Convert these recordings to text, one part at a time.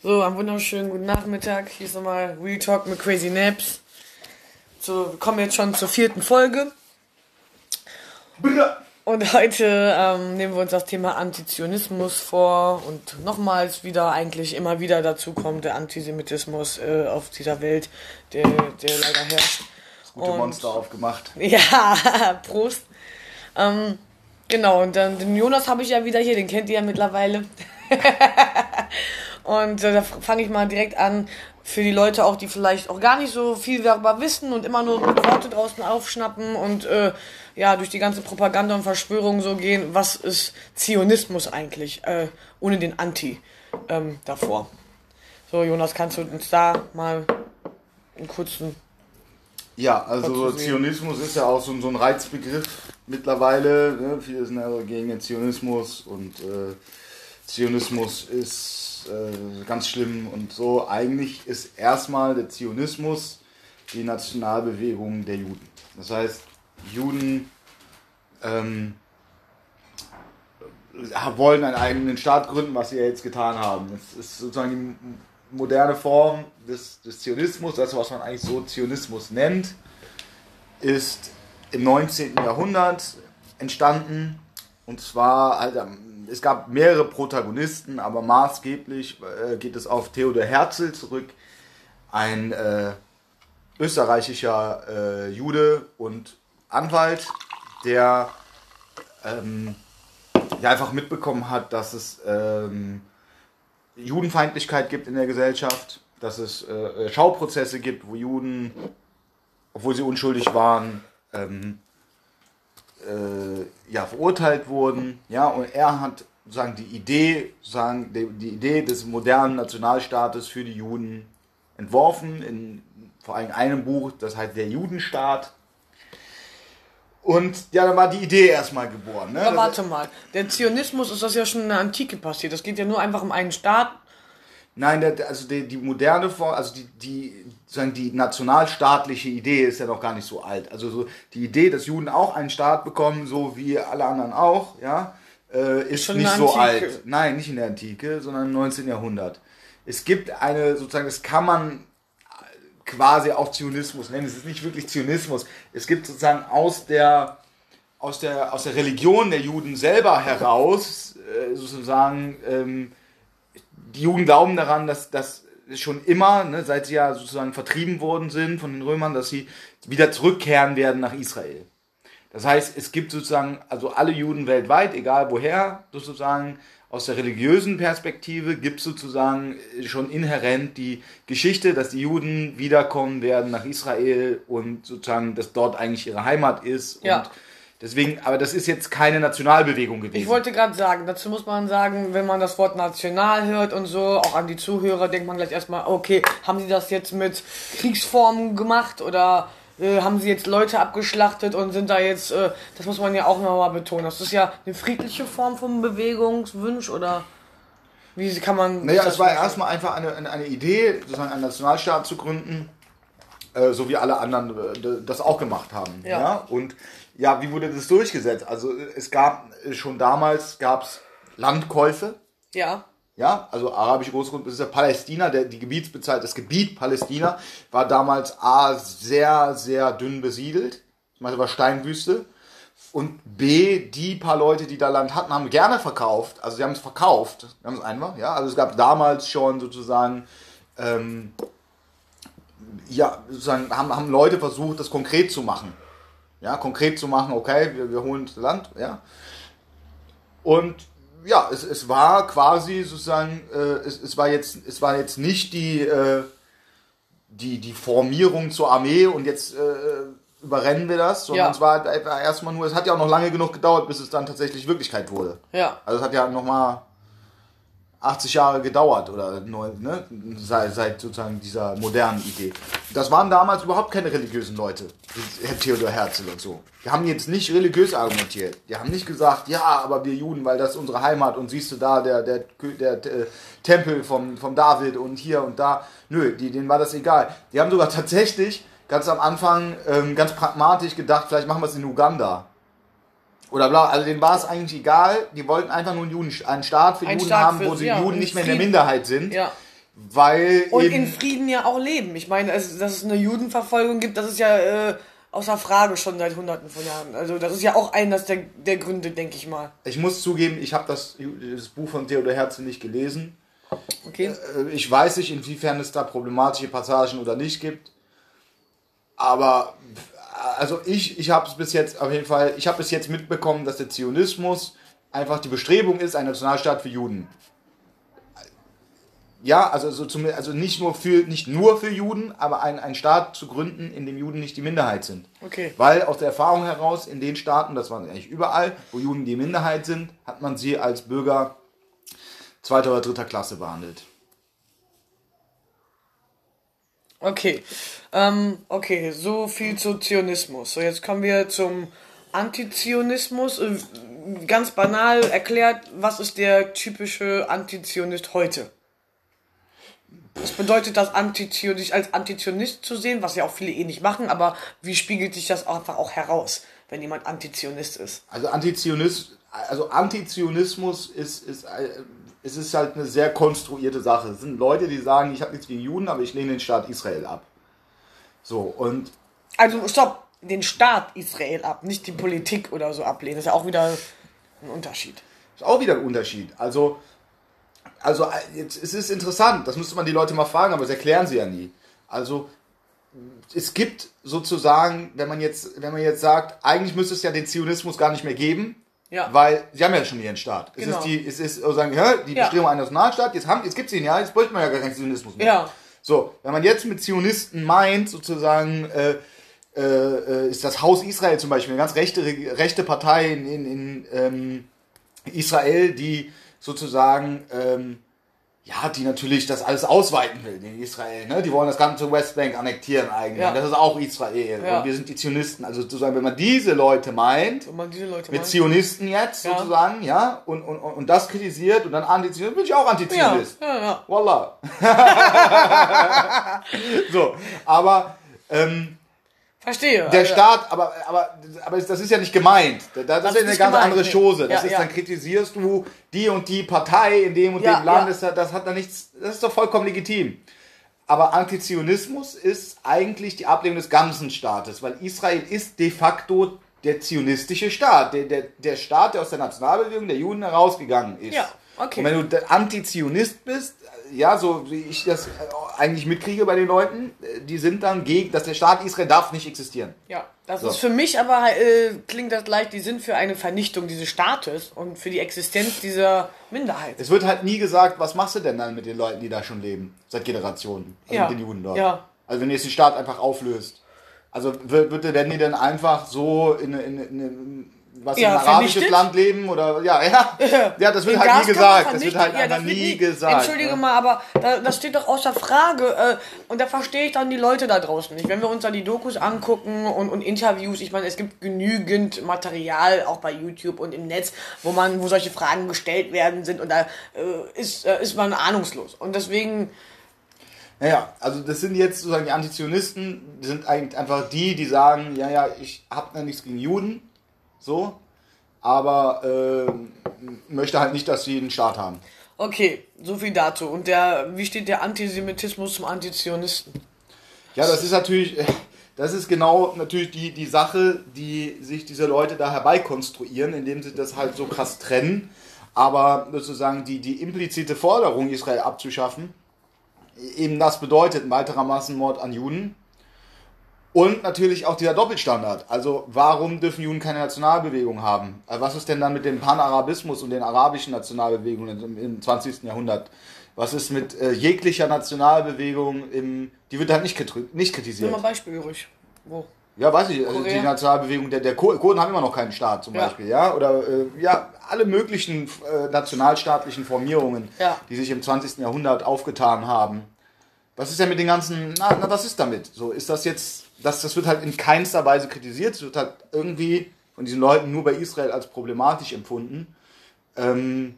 So, einen wunderschönen guten Nachmittag. Hier ist nochmal Real Talk mit Crazy Naps. So, wir kommen jetzt schon zur vierten Folge. Und heute ähm, nehmen wir uns das Thema Antizionismus vor und nochmals wieder eigentlich immer wieder dazu kommt der Antisemitismus äh, auf dieser Welt, der, der leider herrscht. Das gute und, Monster aufgemacht. Ja, Prost. Ähm, genau, und dann den Jonas habe ich ja wieder hier, den kennt ihr ja mittlerweile. Und äh, da fange ich mal direkt an, für die Leute auch, die vielleicht auch gar nicht so viel darüber wissen und immer nur Worte draußen aufschnappen und äh, ja, durch die ganze Propaganda und Verschwörung so gehen, was ist Zionismus eigentlich, äh, ohne den Anti ähm, davor. So, Jonas, kannst du uns da mal einen kurzen... Ja, also Zionismus ist ja auch so, so ein Reizbegriff mittlerweile. Ne? Viele sind ja gegen den Zionismus und äh, Zionismus ist äh, ganz schlimm und so. Eigentlich ist erstmal der Zionismus die Nationalbewegung der Juden. Das heißt, Juden ähm, wollen einen eigenen Staat gründen, was sie ja jetzt getan haben. Es ist sozusagen die moderne Form des, des Zionismus, das, was man eigentlich so Zionismus nennt, ist im 19. Jahrhundert entstanden. Und zwar halt am es gab mehrere Protagonisten, aber maßgeblich äh, geht es auf Theodor Herzl zurück, ein äh, österreichischer äh, Jude und Anwalt, der, ähm, der einfach mitbekommen hat, dass es ähm, Judenfeindlichkeit gibt in der Gesellschaft, dass es äh, Schauprozesse gibt, wo Juden, obwohl sie unschuldig waren, ähm, äh, ja, verurteilt wurden. Ja, und er hat sozusagen die Idee, sozusagen die, die Idee des modernen Nationalstaates für die Juden entworfen, in vor allem einem Buch, das heißt Der Judenstaat. Und ja, da war die Idee erstmal geboren. Ne? Aber warte mal, der Zionismus ist das ja schon in der Antike passiert. Das geht ja nur einfach um einen Staat. Nein, der, also die, die moderne Form, also die, die, sozusagen die nationalstaatliche Idee ist ja noch gar nicht so alt. Also so die Idee, dass Juden auch einen Staat bekommen, so wie alle anderen auch, ja, äh, ist Schon nicht so alt. Nein, nicht in der Antike, sondern im 19. Jahrhundert. Es gibt eine, sozusagen, das kann man quasi auch Zionismus nennen. Es ist nicht wirklich Zionismus. Es gibt sozusagen aus der, aus der, aus der Religion der Juden selber heraus, äh, sozusagen, ähm, die Juden glauben daran, dass, dass schon immer, ne, seit sie ja sozusagen vertrieben worden sind von den Römern, dass sie wieder zurückkehren werden nach Israel. Das heißt, es gibt sozusagen, also alle Juden weltweit, egal woher, sozusagen, aus der religiösen Perspektive gibt es sozusagen schon inhärent die Geschichte, dass die Juden wiederkommen werden nach Israel und sozusagen, dass dort eigentlich ihre Heimat ist. Ja. Deswegen, aber das ist jetzt keine Nationalbewegung gewesen. Ich wollte gerade sagen, dazu muss man sagen, wenn man das Wort national hört und so, auch an die Zuhörer, denkt man gleich erstmal, okay, haben sie das jetzt mit Kriegsformen gemacht oder äh, haben sie jetzt Leute abgeschlachtet und sind da jetzt, äh, das muss man ja auch nochmal betonen. Das ist ja eine friedliche Form von Bewegungswunsch oder wie kann man. Naja, es war erstmal einfach eine, eine Idee, sozusagen einen Nationalstaat zu gründen, äh, so wie alle anderen äh, das auch gemacht haben. Ja. ja? Und ja, wie wurde das durchgesetzt? Also es gab schon damals gab's Landkäufe. Ja. Ja, also arabische Großgrundbesitzer Palästina, der, die Gebietsbezeichnung, das Gebiet Palästina war damals A, sehr, sehr dünn besiedelt. Ich meine, war Steinwüste. Und B, die paar Leute, die da Land hatten, haben gerne verkauft. Also sie haben es verkauft, ganz einfach. Ja, also es gab damals schon sozusagen, ähm, ja, sozusagen haben, haben Leute versucht, das konkret zu machen ja, konkret zu machen, okay, wir, wir holen das Land, ja. Und ja, es, es war quasi sozusagen, äh, es, es, war jetzt, es war jetzt nicht die, äh, die, die Formierung zur Armee und jetzt äh, überrennen wir das, sondern ja. es war erstmal nur, es hat ja auch noch lange genug gedauert, bis es dann tatsächlich Wirklichkeit wurde. Ja. Also es hat ja nochmal 80 Jahre gedauert oder ne, seit, seit sozusagen dieser modernen Idee. Das waren damals überhaupt keine religiösen Leute, Herr Theodor Herzl und so. Die haben jetzt nicht religiös argumentiert. Die haben nicht gesagt, ja, aber wir Juden, weil das ist unsere Heimat und siehst du da der, der, der, der äh, Tempel vom, vom David und hier und da. Nö, die, denen war das egal. Die haben sogar tatsächlich ganz am Anfang ähm, ganz pragmatisch gedacht, vielleicht machen wir es in Uganda. Oder bla, also denen war es eigentlich egal, die wollten einfach nur einen, Juden, einen Staat für Ein Juden Staat haben, für, wo sie ja, Juden nicht mehr in der Minderheit sind. Ja. weil Und in Frieden ja auch leben. Ich meine, es, dass es eine Judenverfolgung gibt, das ist ja äh, außer Frage schon seit hunderten von Jahren. Also das ist ja auch eines der, der Gründe, denke ich mal. ich muss zugeben, ich habe das, das Buch von Theodor Herzl nicht gelesen. Okay? Äh, Ich weiß nicht, inwiefern es da problematische Passagen oder nicht gibt. Aber also ich, ich habe es bis jetzt auf jeden Fall, ich habe bis jetzt mitbekommen, dass der Zionismus einfach die Bestrebung ist, ein Nationalstaat für Juden. Ja, also, so zum, also nicht, nur für, nicht nur für Juden, aber ein, ein Staat zu gründen, in dem Juden nicht die Minderheit sind. Okay. Weil aus der Erfahrung heraus, in den Staaten, das war eigentlich überall, wo Juden die Minderheit sind, hat man sie als Bürger zweiter oder dritter Klasse behandelt. Okay. Ähm, okay, so viel zu Zionismus. So, jetzt kommen wir zum Antizionismus. Äh, Ganz banal erklärt, was ist der typische Antizionist heute? Was bedeutet das, Antizio- dich als Antizionist zu sehen, was ja auch viele eh nicht machen, aber wie spiegelt sich das einfach auch heraus, wenn jemand Antizionist ist? Also Antizionis, also Antizionismus ist, ist, äh, es ist halt eine sehr konstruierte Sache. Es sind Leute, die sagen, ich habe nichts gegen Juden, aber ich lehne den Staat Israel ab. So, und Also, stopp, den Staat Israel ab, nicht die Politik oder so ablehnen. Das ist ja auch wieder ein Unterschied. ist auch wieder ein Unterschied. Also, also jetzt, es ist interessant, das müsste man die Leute mal fragen, aber das erklären sie ja nie. Also, es gibt sozusagen, wenn man jetzt, wenn man jetzt sagt, eigentlich müsste es ja den Zionismus gar nicht mehr geben, Ja. weil sie haben ja schon ihren Staat. Es Genau. ist die, es ist sozusagen, hä, die Ja. Bestimmung eines Nationalstaats, jetzt, haben- jetzt gibt es ihn ja, jetzt bräuchte man ja gar keinen Zionismus mehr. Ja. So, wenn man jetzt mit Zionisten meint, sozusagen, äh, äh, ist das Haus Israel zum Beispiel eine ganz rechte, rechte Partei in, in, in ähm, Israel, die sozusagen, ähm, ja, die natürlich das alles ausweiten will in Israel. Ne? Die wollen das ganze Westbank annektieren eigentlich. Ja. Das ist auch Israel. Ja. Und wir sind die Zionisten. Also sozusagen, wenn man diese Leute meint, diese Leute mit meint. Zionisten jetzt Ja. sozusagen, ja, und, und, und das kritisiert und dann Antizionist, bin ich auch ja, Antizionist. ja, ja. Voila. so, aber ähm, Verstehe. der Also, Staat, aber, aber, aber das ist ja nicht gemeint. Das, das, ist ja eine ganz gemeint, andere nee. Chose. Das Ja, ist, ja. dann kritisierst du die und die Partei in dem und Ja, dem Land. Das, hat- das hat da nichts, das ist doch vollkommen legitim. Aber Antizionismus ist eigentlich die Ablehnung des ganzen Staates, weil Israel ist de facto der zionistische Staat, der, der, der Staat, der aus der Nationalbewegung der Juden herausgegangen ist. Ja, okay. Und wenn du Antizionist bist, ja, so wie ich das äh, eigentlich mitkriege bei den Leuten, äh, die sind dann gegen, dass der Staat Israel darf nicht existieren. Ja, das So. ist für mich aber, äh, klingt das gleich, die sind für eine Vernichtung dieses Staates und für die Existenz dieser Minderheit. Es wird halt nie gesagt, was machst du denn dann mit den Leuten, die da schon leben, seit Generationen, also Ja. mit den Juden dort. Ja. Also wenn du jetzt den Staat einfach auflöst. Also wird, wird, werden die dann einfach so in, in, in was Ja, in ein arabisches? Land leben oder ja, ja. Ja, das wird Den halt nie gesagt. Das wird halt Ja, einfach nie gesagt. Entschuldige ne? mal, aber da, das steht doch außer Frage. Äh, und da verstehe ich dann die Leute da draußen nicht. Wenn wir uns da die Dokus angucken und, und Interviews, ich meine, es gibt genügend Material, auch bei YouTube und im Netz, wo man, wo solche Fragen gestellt werden sind und da äh, ist, äh, ist man ahnungslos. Und deswegen, Naja, also das sind jetzt sozusagen die Antizionisten, die sind eigentlich einfach die, die sagen, ja, ja, ich habe ja nichts gegen Juden, so, aber ähm, möchte halt nicht, dass sie einen Staat haben. okay, so viel dazu. Und der, wie steht der Antisemitismus zum Antizionisten? Ja, das ist natürlich, das ist genau natürlich die, die Sache, die sich diese Leute da herbeikonstruieren, indem sie das halt so krass trennen. Aber sozusagen die, die implizite Forderung, Israel abzuschaffen, eben das bedeutet ein weiterer Massenmord an Juden. Und natürlich auch dieser Doppelstandard. Also warum dürfen Juden keine Nationalbewegung haben? Also Was ist denn dann mit dem Panarabismus und den arabischen Nationalbewegungen im, im 20. Jahrhundert? Was ist mit äh, jeglicher Nationalbewegung im, die wird halt nicht, nicht kritisiert. mal Beispiel ruhig. Wo? Ja, weiß ich, also die? Nationalbewegung der, der Kur- Kurden haben immer noch keinen Staat zum Ja. Beispiel, ja, oder äh, ja, alle möglichen äh, nationalstaatlichen Formierungen, Ja. die sich im 20. Jahrhundert aufgetan haben. Was ist denn mit den ganzen, na, na was ist damit? So, ist das jetzt, das, das wird halt in keinster Weise kritisiert, es wird halt irgendwie von diesen Leuten nur bei Israel als problematisch empfunden. Ähm,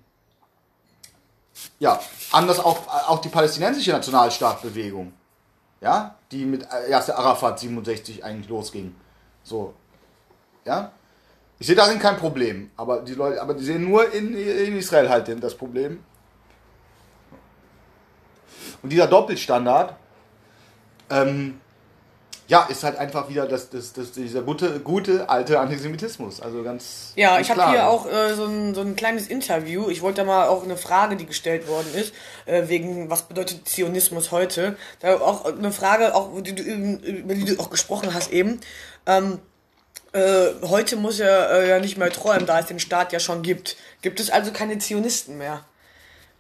ja, anders auch, auch die palästinensische Nationalstaatbewegung ja, die mit Yasser Arafat 67 eigentlich losging. So, ja. Ich sehe darin kein Problem, aber die Leute, aber die sehen nur in, in Israel halt das Problem. Und dieser Doppelstandard, ähm, ja, ist halt einfach wieder das, das, das, dieser gute, gute alte Antisemitismus. Also ganz. Ja, ganz ich habe hier auch äh, so, ein, so ein kleines Interview. Ich wollte da mal auch eine Frage, die gestellt worden ist, äh, wegen was bedeutet Zionismus heute. Da auch eine Frage, auch über die du, über die du auch gesprochen hast eben. Ähm, äh, heute muss er äh, ja nicht mehr träumen, da es den Staat ja schon gibt. Gibt es also keine Zionisten mehr?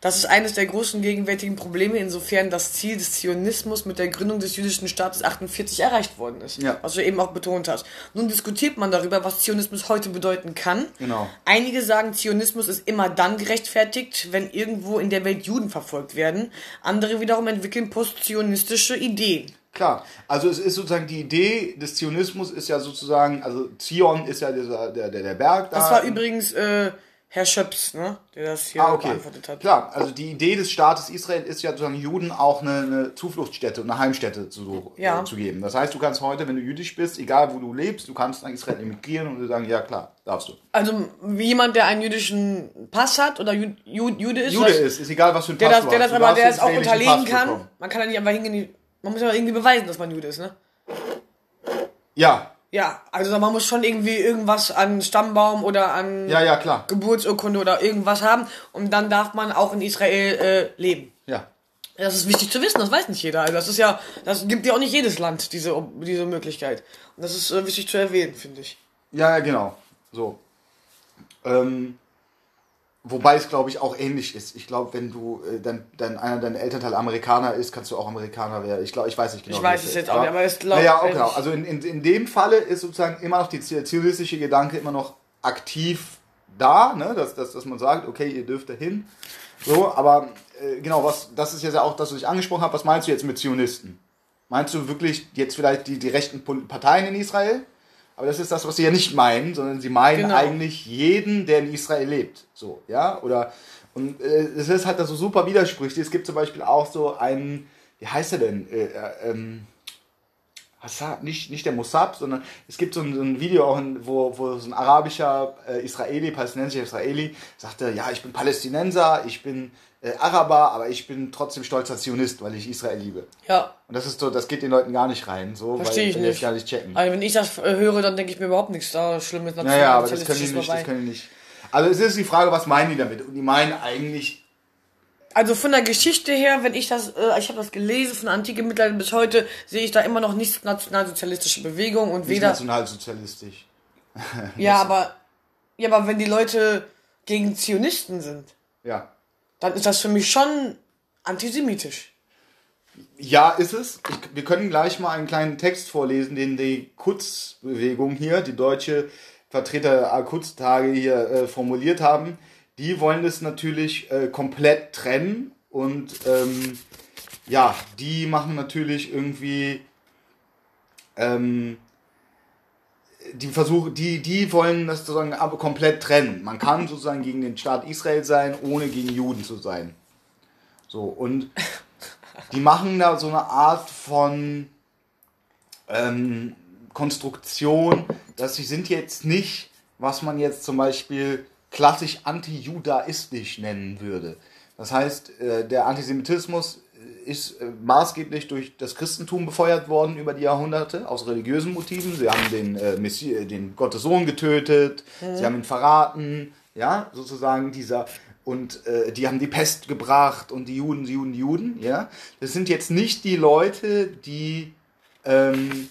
Das ist eines der großen gegenwärtigen Probleme, insofern das Ziel des Zionismus mit der Gründung des jüdischen Staates 48 erreicht worden ist. Ja. Was du eben auch betont hast. Nun diskutiert man darüber, was Zionismus heute bedeuten kann. Genau. Einige sagen, Zionismus ist immer dann gerechtfertigt, wenn irgendwo in der Welt Juden verfolgt werden. Andere wiederum entwickeln postzionistische Ideen. Klar, also es ist sozusagen die Idee des Zionismus ist ja sozusagen, also Zion ist ja dieser, der, der, der Berg da. Das war übrigens äh, Herr Schöps, ne? der das hier Ah, okay. beantwortet hat. Klar, also die Idee des Staates Israel ist ja sozusagen Juden auch eine, eine Zufluchtsstätte, eine Heimstätte zu, Ja. äh, zu geben. Das heißt, du kannst heute, wenn du jüdisch bist, egal wo du lebst, du kannst nach Israel emigrieren und sagen, ja klar, darfst du. Also wie jemand, der einen jüdischen Pass hat oder Ju Ju Jude ist, Jude das- ist, ist egal, was für ein Pass das, du der hast. das aber der das auch unterlegen kann. bekommen. Man kann ja nicht einfach hingehen, man muss ja irgendwie beweisen, dass man Jude ist, ne? Ja, Ja, also man muss schon irgendwie irgendwas an Stammbaum oder an ja, ja, klar. Geburtsurkunde oder irgendwas haben und dann darf man auch in Israel äh, leben. Ja. Das ist wichtig zu wissen, das weiß nicht jeder. Also das ist ja, das gibt ja auch nicht jedes Land diese, diese Möglichkeit. Und das ist äh, wichtig zu erwähnen, finde ich. Ja, ja, genau. So. Ähm, wobei es, glaube ich, auch ähnlich ist. Ich glaube, wenn du äh, dann, dann einer deiner Elternteil Amerikaner ist, kannst du auch Amerikaner werden. Ich glaube, ich weiß nicht genau. Ich weiß es jetzt auch nicht, aber es glaub- Naja, auch genau. Also in, in, in dem Falle ist sozusagen immer noch die zi- zionistische Gedanke immer noch aktiv da, ne? dass, dass, dass man sagt, okay, ihr dürft dahin. So, aber äh, genau, was, das ist jetzt ja auch das, was ich angesprochen habe. Was meinst du jetzt mit Zionisten? Meinst du wirklich jetzt vielleicht die, die rechten Parteien in Israel? Aber das ist das, was sie ja nicht meinen, sondern sie meinen Genau. eigentlich jeden, der in Israel lebt. So, ja? Oder und äh, es ist halt da so super widersprüchlich. Es gibt zum Beispiel auch so einen, wie heißt er denn? Äh, äh, ähm, Hassab, nicht, nicht der Mossab, sondern es gibt so ein, so ein Video auch, in, wo, wo so ein arabischer äh, Israeli, palästinensischer Israeli sagte, ja, ich bin Palästinenser, ich bin äh, Araber, aber ich bin trotzdem stolzer Zionist, weil ich Israel liebe. Ja, Und das ist so, das geht den Leuten gar nicht rein, so, Versteh weil ich das nicht. gar nicht checken. also wenn ich das äh, höre, dann denke ich mir überhaupt nichts da Schlimmes. Naja, aber das können die nicht, das können die nicht. Also es ist die Frage, was meinen die damit? Und die meinen eigentlich, Also von der Geschichte her, wenn ich das, äh, ich habe das gelesen, von der Antike Mittelalter bis heute, sehe ich da immer noch nicht nationalsozialistische Bewegung und nicht weder. nationalsozialistisch. Ja, aber ja, aber wenn die Leute gegen Zionisten sind, Ja. Dann ist das für mich schon antisemitisch. Ja, ist es. Ich, wir können gleich mal einen kleinen Text vorlesen, den die Kutzbewegung hier, die deutsche Vertreter der Kutztage hier äh, formuliert haben. Die wollen das natürlich äh, komplett trennen und ähm, ja, die machen natürlich irgendwie ähm, die versuchen, die, die wollen das sozusagen aber komplett trennen. Man kann sozusagen gegen den Staat Israel sein, ohne gegen Juden zu sein. So, und die machen da so eine Art von ähm, Konstruktion, dass sie sind jetzt nicht, was man jetzt zum Beispiel klassisch anti-judaistisch nennen würde. Das heißt, äh, der Antisemitismus ist äh, maßgeblich durch das Christentum befeuert worden über die Jahrhunderte, aus religiösen Motiven. Sie haben den, äh, Messi äh, den Gottessohn getötet, sie haben ihn verraten, ja, sozusagen dieser und äh, die haben die Pest gebracht und die Juden, die Juden, die Juden, ja. Das sind jetzt nicht die Leute, die ähm,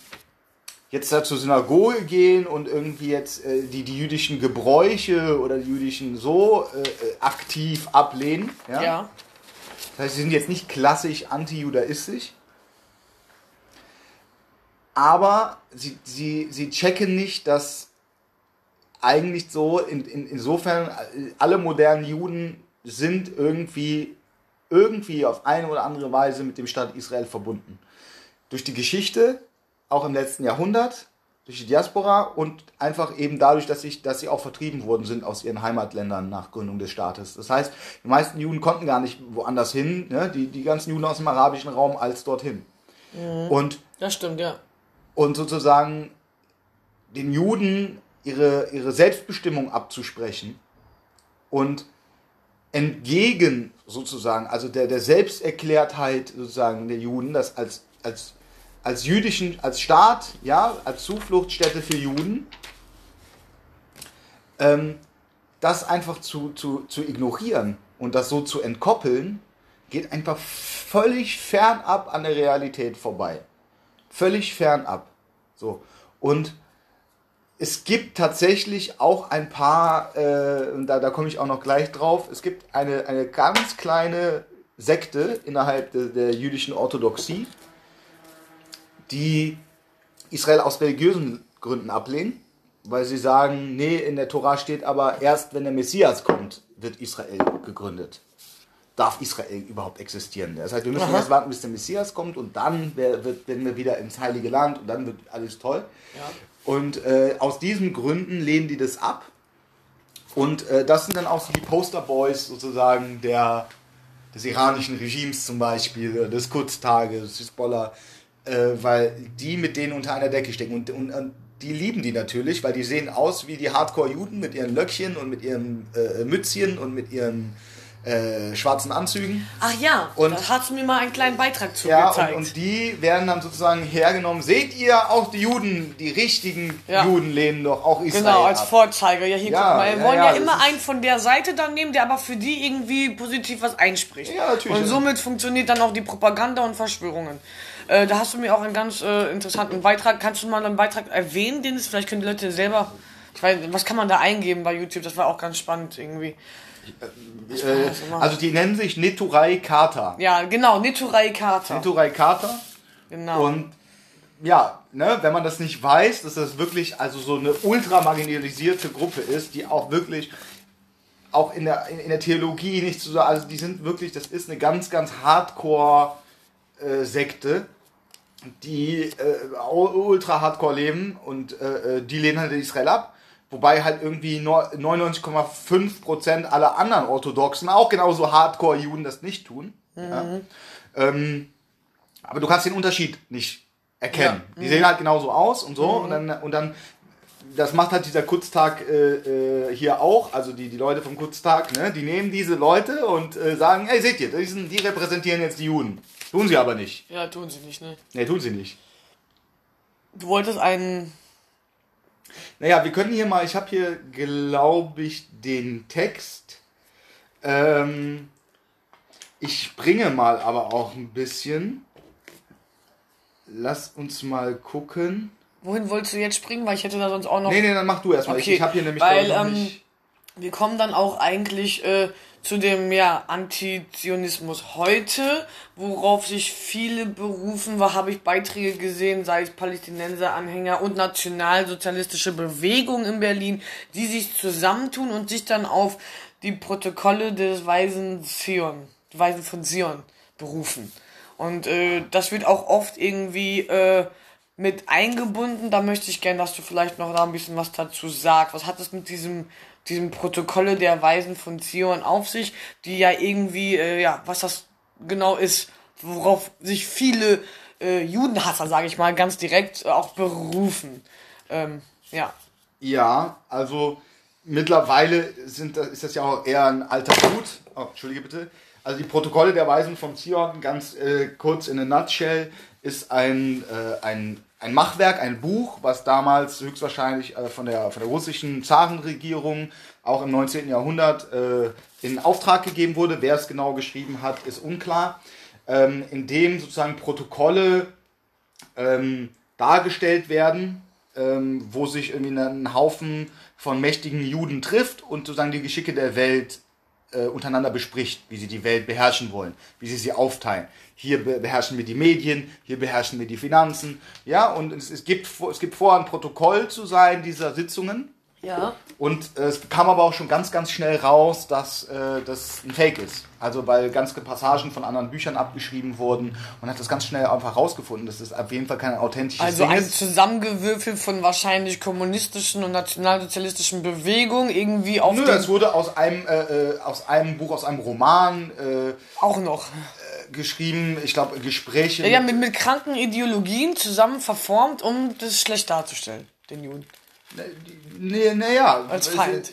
jetzt da zur Synagoge gehen und irgendwie jetzt äh, die, die jüdischen Gebräuche oder die jüdischen so äh, aktiv ablehnen, ja. Ja. Das heißt, sie sind jetzt nicht klassisch anti-judaistisch, aber sie, sie, sie checken nicht, dass eigentlich so, in, in, insofern, alle modernen Juden sind irgendwie, irgendwie auf eine oder andere Weise mit dem Staat Israel verbunden. Durch die Geschichte, auch im letzten Jahrhundert, durch die Diaspora und einfach eben dadurch, dass, ich, dass sie auch vertrieben worden sind aus ihren Heimatländern nach Gründung des Staates. Das heißt, die meisten Juden konnten gar nicht woanders hin, ne? die, die ganzen Juden aus dem arabischen Raum als dorthin. Und Das stimmt, ja. und sozusagen den Juden ihre, ihre Selbstbestimmung abzusprechen und entgegen sozusagen, also der, der Selbsterklärtheit sozusagen der Juden, das als, als, als jüdischen, als Staat, ja, als Zufluchtsstätte für Juden, ähm, das einfach zu, zu, zu ignorieren und das so zu entkoppeln, geht einfach völlig fernab an der Realität vorbei. Völlig fernab. So. Und es gibt tatsächlich auch ein paar, äh, da, da komme ich auch noch gleich drauf, es gibt eine, eine ganz kleine Sekte innerhalb de, der jüdischen Orthodoxie, die Israel aus religiösen Gründen ablehnen, weil sie sagen, nee, in der Tora steht aber, erst wenn der Messias kommt, wird Israel gegründet. Darf Israel überhaupt existieren? Das heißt, wir müssen Aha. erst warten, bis der Messias kommt und dann werden wir wieder ins Heilige Land und dann wird alles toll. Ja. Und äh, aus diesen Gründen lehnen die das ab. Und äh, das sind dann auch so die Posterboys sozusagen der, des iranischen Regimes zum Beispiel, des Kurztages, Hezbollah, äh, weil die mit denen unter einer Decke stecken. Und, und, und, die lieben die natürlich, weil die sehen aus wie die Hardcore-Juden mit ihren Löckchen und mit ihren äh, Mützchen und mit ihren äh, schwarzen Anzügen. Ach ja, und da hast du mir mal einen kleinen Beitrag zu ja, gezeigt. Und, und, die werden dann sozusagen hergenommen. Seht ihr auch die Juden, die richtigen ja. Juden lehnen doch auch Israel Genau, als ab. Vorzeiger. Ja, hier ja, guck mal. Wir wollen ja, immer einen von der Seite dann nehmen, der aber für die irgendwie positiv was einspricht. Ja, natürlich. Und somit funktioniert dann auch die Propaganda und Verschwörungen. Äh, da hast du mir auch einen ganz äh, interessanten Beitrag. Kannst du mal einen Beitrag erwähnen, den es vielleicht können die Leute selber. Ich weiß, was kann man da eingeben bei YouTube? Das war auch ganz spannend irgendwie. Äh, also die nennen sich Neturai Kata. Ja, genau, Neturai Kata. Neturai Kata. Genau. Und ja, ne, wenn man das nicht weiß, dass das wirklich also so eine ultra marginalisierte Gruppe ist, die auch wirklich auch in der, in, der Theologie nicht so, also die sind wirklich, das ist eine ganz, ganz hardcore äh, Sekte, die äh, ultra hardcore leben und äh, äh die lehnen halt Israel ab. Wobei halt irgendwie 99,5% aller anderen Orthodoxen, auch genauso Hardcore-Juden, das nicht tun. Mhm. Ja. Ähm, aber du kannst den Unterschied nicht erkennen. Ja. Die mhm. sehen halt genauso aus und so. Mhm. Und, dann, und dann, das macht halt dieser Kurztag äh, äh, hier auch, also die, die Leute vom Kurztag, ne, die nehmen diese Leute und äh, sagen, hey, seht ihr, die, sind, die repräsentieren jetzt die Juden. Tun sie aber nicht. Ja, tun sie nicht, ne? Ne, tun sie nicht. Du wolltest einen naja, wir können hier mal, ich habe hier, glaube ich, den Text. Ähm, ich springe mal aber auch ein bisschen. Lass uns mal gucken. Wohin wolltest du jetzt springen? Weil ich hätte da sonst auch noch. Nee, nee, dann mach du erstmal. Okay, ich, ich habe hier nämlich. Weil, ähm, wir kommen dann auch eigentlich äh, zu dem ja, Antizionismus heute, worauf sich viele berufen, habe ich Beiträge gesehen, sei es Palästinenser-Anhänger und nationalsozialistische Bewegungen in Berlin, die sich zusammentun und sich dann auf die Protokolle des Weisen Zion, Weisen von Zion berufen. Und äh, das wird auch oft irgendwie äh, mit eingebunden. Da möchte ich gerne, dass du vielleicht noch da ein bisschen was dazu sagst. Was hat es mit diesem diesem Protokolle der Weisen von Zion auf sich, die ja irgendwie, äh, ja, was das genau ist, worauf sich viele äh, Judenhasser, sage ich mal, ganz direkt äh, auch berufen. Ähm, ja. Ja, also mittlerweile sind, ist das ja auch eher ein alter Hut. Oh, Entschuldige bitte. Also die Protokolle der Weisen von Zion, ganz äh, kurz in a nutshell, ist ein, äh, ein ein Machwerk, ein Buch, was damals höchstwahrscheinlich äh, von, der, von der russischen Zarenregierung auch im 19. Jahrhundert äh, in Auftrag gegeben wurde. Wer es genau geschrieben hat, ist unklar. Ähm, in dem sozusagen Protokolle ähm, dargestellt werden, ähm, wo sich irgendwie ein Haufen von mächtigen Juden trifft und sozusagen die Geschicke der Welt äh, untereinander bespricht, wie sie die Welt beherrschen wollen, wie sie sie aufteilen. Hier beherrschen wir die Medien, hier beherrschen wir die Finanzen. Ja, und es, es, gibt, es gibt vor, ein Protokoll zu sein dieser Sitzungen. Ja. Und äh, es kam aber auch schon ganz, ganz schnell raus, dass äh, das ein Fake ist. Also weil ganz Passagen von anderen Büchern abgeschrieben wurden und hat das ganz schnell einfach rausgefunden, dass das auf jeden Fall kein authentisches also Ding ist. Also ein Zusammengewürfel von wahrscheinlich kommunistischen und nationalsozialistischen Bewegungen irgendwie auf Nö, es wurde aus einem, äh, äh, aus einem Buch, aus einem Roman äh, auch noch äh, geschrieben, ich glaube Gespräche. Ja, ja mit, mit kranken Ideologien zusammen verformt, um das schlecht darzustellen, den Juden. Naja. Als Feind.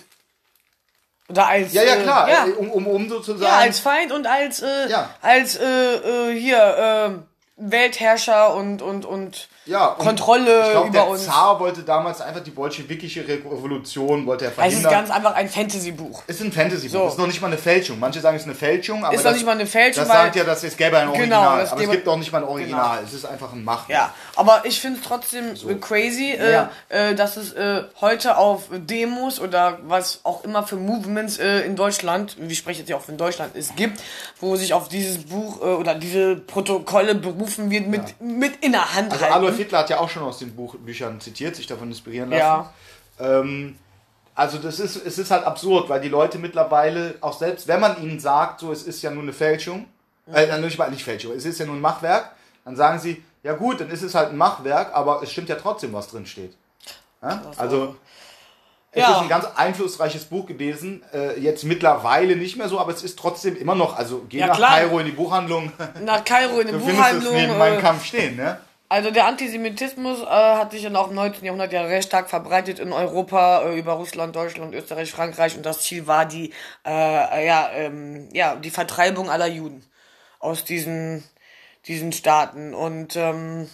Oder als. Ja, ja, äh, klar, ja. äh, um, um, um sozusagen. ja, als Feind und als, äh, Ja. als, äh, äh, hier, äh, Weltherrscher und, und, und ja, und Kontrolle ich glaub, über der uns. Zar wollte damals einfach die bolschewikische Revolution, wollte er Also es ist verhindern. ganz einfach ein Fantasy-Buch. ist ein Fantasy-Buch, So. ist noch nicht mal eine Fälschung. Manche sagen, es ist eine Fälschung, aber Ist noch das, nicht mal eine Fälschung, Das sagt ja, dass es gäbe ein Genau, Original, das aber es gibt auch nicht mal ein Original. Es ist einfach ein Machwerk. Ja, aber ich finde es trotzdem äh, crazy, äh, Ja. äh, dass es äh, heute auf Demos oder was auch immer für Movements äh, in Deutschland, ich spreche jetzt ja auch von Deutschland, es gibt, wo sich auf dieses Buch äh, oder diese Protokolle berufen wird mit, mit in der Hand Also halten. Adolf Hitler hat ja auch schon aus den Buch Büchern zitiert, sich davon inspirieren lassen. Ja. Ähm, also das ist, es ist halt absurd, weil die Leute mittlerweile, auch selbst wenn man ihnen sagt, so es ist ja nur eine Fälschung, äh, nicht mal nicht Fälschung, es ist ja nur ein Machwerk, dann sagen sie, ja gut, dann ist es halt ein Machwerk, aber es stimmt ja trotzdem, was drin steht. Ja? Also es Ja. ist ein ganz einflussreiches Buch gewesen, äh, jetzt mittlerweile nicht mehr so, aber es ist trotzdem immer noch, also geh Ja, nach klar. Kairo in die Buchhandlung, Nach Kairo in du findest es Buchhandlung. neben meinem Äh, Kampf stehen, ne? Also der Antisemitismus äh, hat sich dann auch im 19. Jahrhundert ja recht stark verbreitet in Europa äh, über Russland, Deutschland, Österreich, Frankreich und das Ziel war die äh, ja ähm, ja die Vertreibung aller Juden aus diesen diesen Staaten und ähm,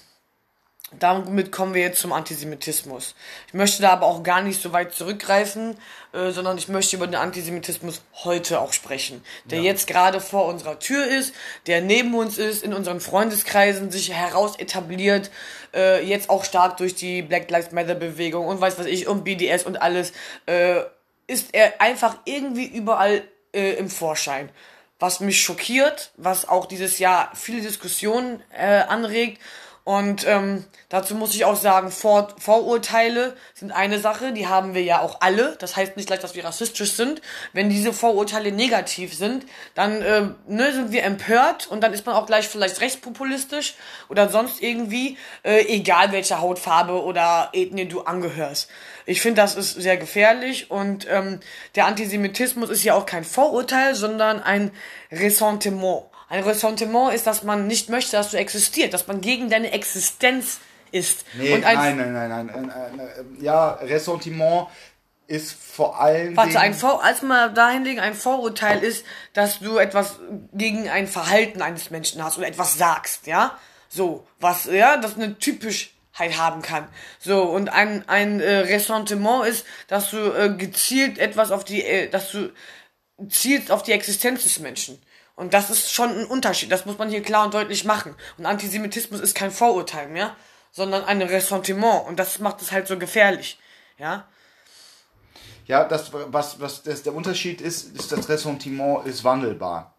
damit kommen wir jetzt zum Antisemitismus. Ich möchte da aber auch gar nicht so weit zurückgreifen, äh, sondern ich möchte über den Antisemitismus heute auch sprechen, der jetzt gerade vor unserer Tür ist, der neben uns ist, in unseren Freundeskreisen sich heraus etabliert, äh, jetzt auch stark durch die Black Lives Matter Bewegung und weiß was ich und BDS und alles, äh, ist er einfach irgendwie überall äh, im Vorschein. Was mich schockiert, was auch dieses Jahr viele Diskussionen äh, anregt und ähm, dazu muss ich auch sagen, Vor Vorurteile sind eine Sache, die haben wir ja auch alle. Das heißt nicht gleich, dass wir rassistisch sind. Wenn diese Vorurteile negativ sind, dann ähm, ne, sind wir empört und dann ist man auch gleich vielleicht rechtspopulistisch oder sonst irgendwie, äh, egal welcher Hautfarbe oder Ethnie du angehörst. Ich finde, das ist sehr gefährlich und ähm, der Antisemitismus ist ja auch kein Vorurteil, sondern ein Ressentiment. Ein Ressentiment ist, dass man nicht möchte, dass du existierst, dass man gegen deine Existenz ist. Nee, und ein, nein, nein, nein, nein, nein, nein, nein. Ja, Ressentiment ist vor allen Warte, ein Vor als mal dahin legen, ein Vorurteil ist, dass du etwas gegen ein Verhalten eines Menschen hast oder etwas sagst, ja? So, was, ja, das eine Typischheit haben kann. So, und ein, ein äh, Ressentiment ist, dass du äh, gezielt etwas auf die, äh, dass du zielst auf die Existenz des Menschen. Und das ist schon ein Unterschied. Das muss man hier klar und deutlich machen. Und Antisemitismus ist kein Vorurteil mehr, sondern ein Ressentiment. Und das macht es halt so gefährlich. Ja? Ja, das, was, was das, der Unterschied ist, ist, das Ressentiment ist wandelbar.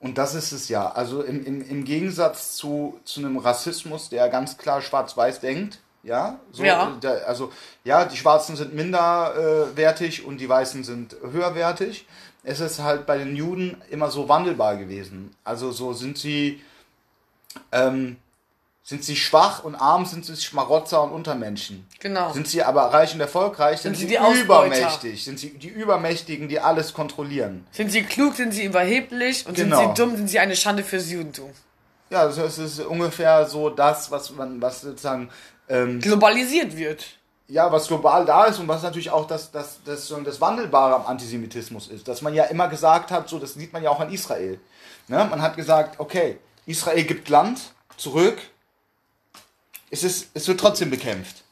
Und das ist es ja. Also im, im, im Gegensatz zu, zu einem Rassismus, der ganz klar schwarz-weiß denkt, ja, so, Ja. Da, also ja, die Schwarzen sind minderwertig und die Weißen sind höherwertig. Es ist halt bei den Juden immer so wandelbar gewesen. Also so sind sie, ähm, sind sie schwach und arm, sind sie Schmarotzer und Untermenschen. Genau. Sind sie aber reich und erfolgreich, sind, sie sie, die Ausbeuter? übermächtig. Sind sie die Übermächtigen, die alles kontrollieren. Sind sie klug, sind sie überheblich und Genau. sind sie dumm, sind sie eine Schande fürs Judentum. Ja, das ist- es ist ungefähr so das, was man, was sozusagen, ähm, Globalisiert wird. Ja, was global da ist und was natürlich auch das, das, das, das Wandelbare am Antisemitismus ist. Dass man ja immer gesagt hat, so, das sieht man ja auch an Israel. Ne? Man hat gesagt, okay, Israel gibt Land zurück, es, ist, es wird trotzdem bekämpft.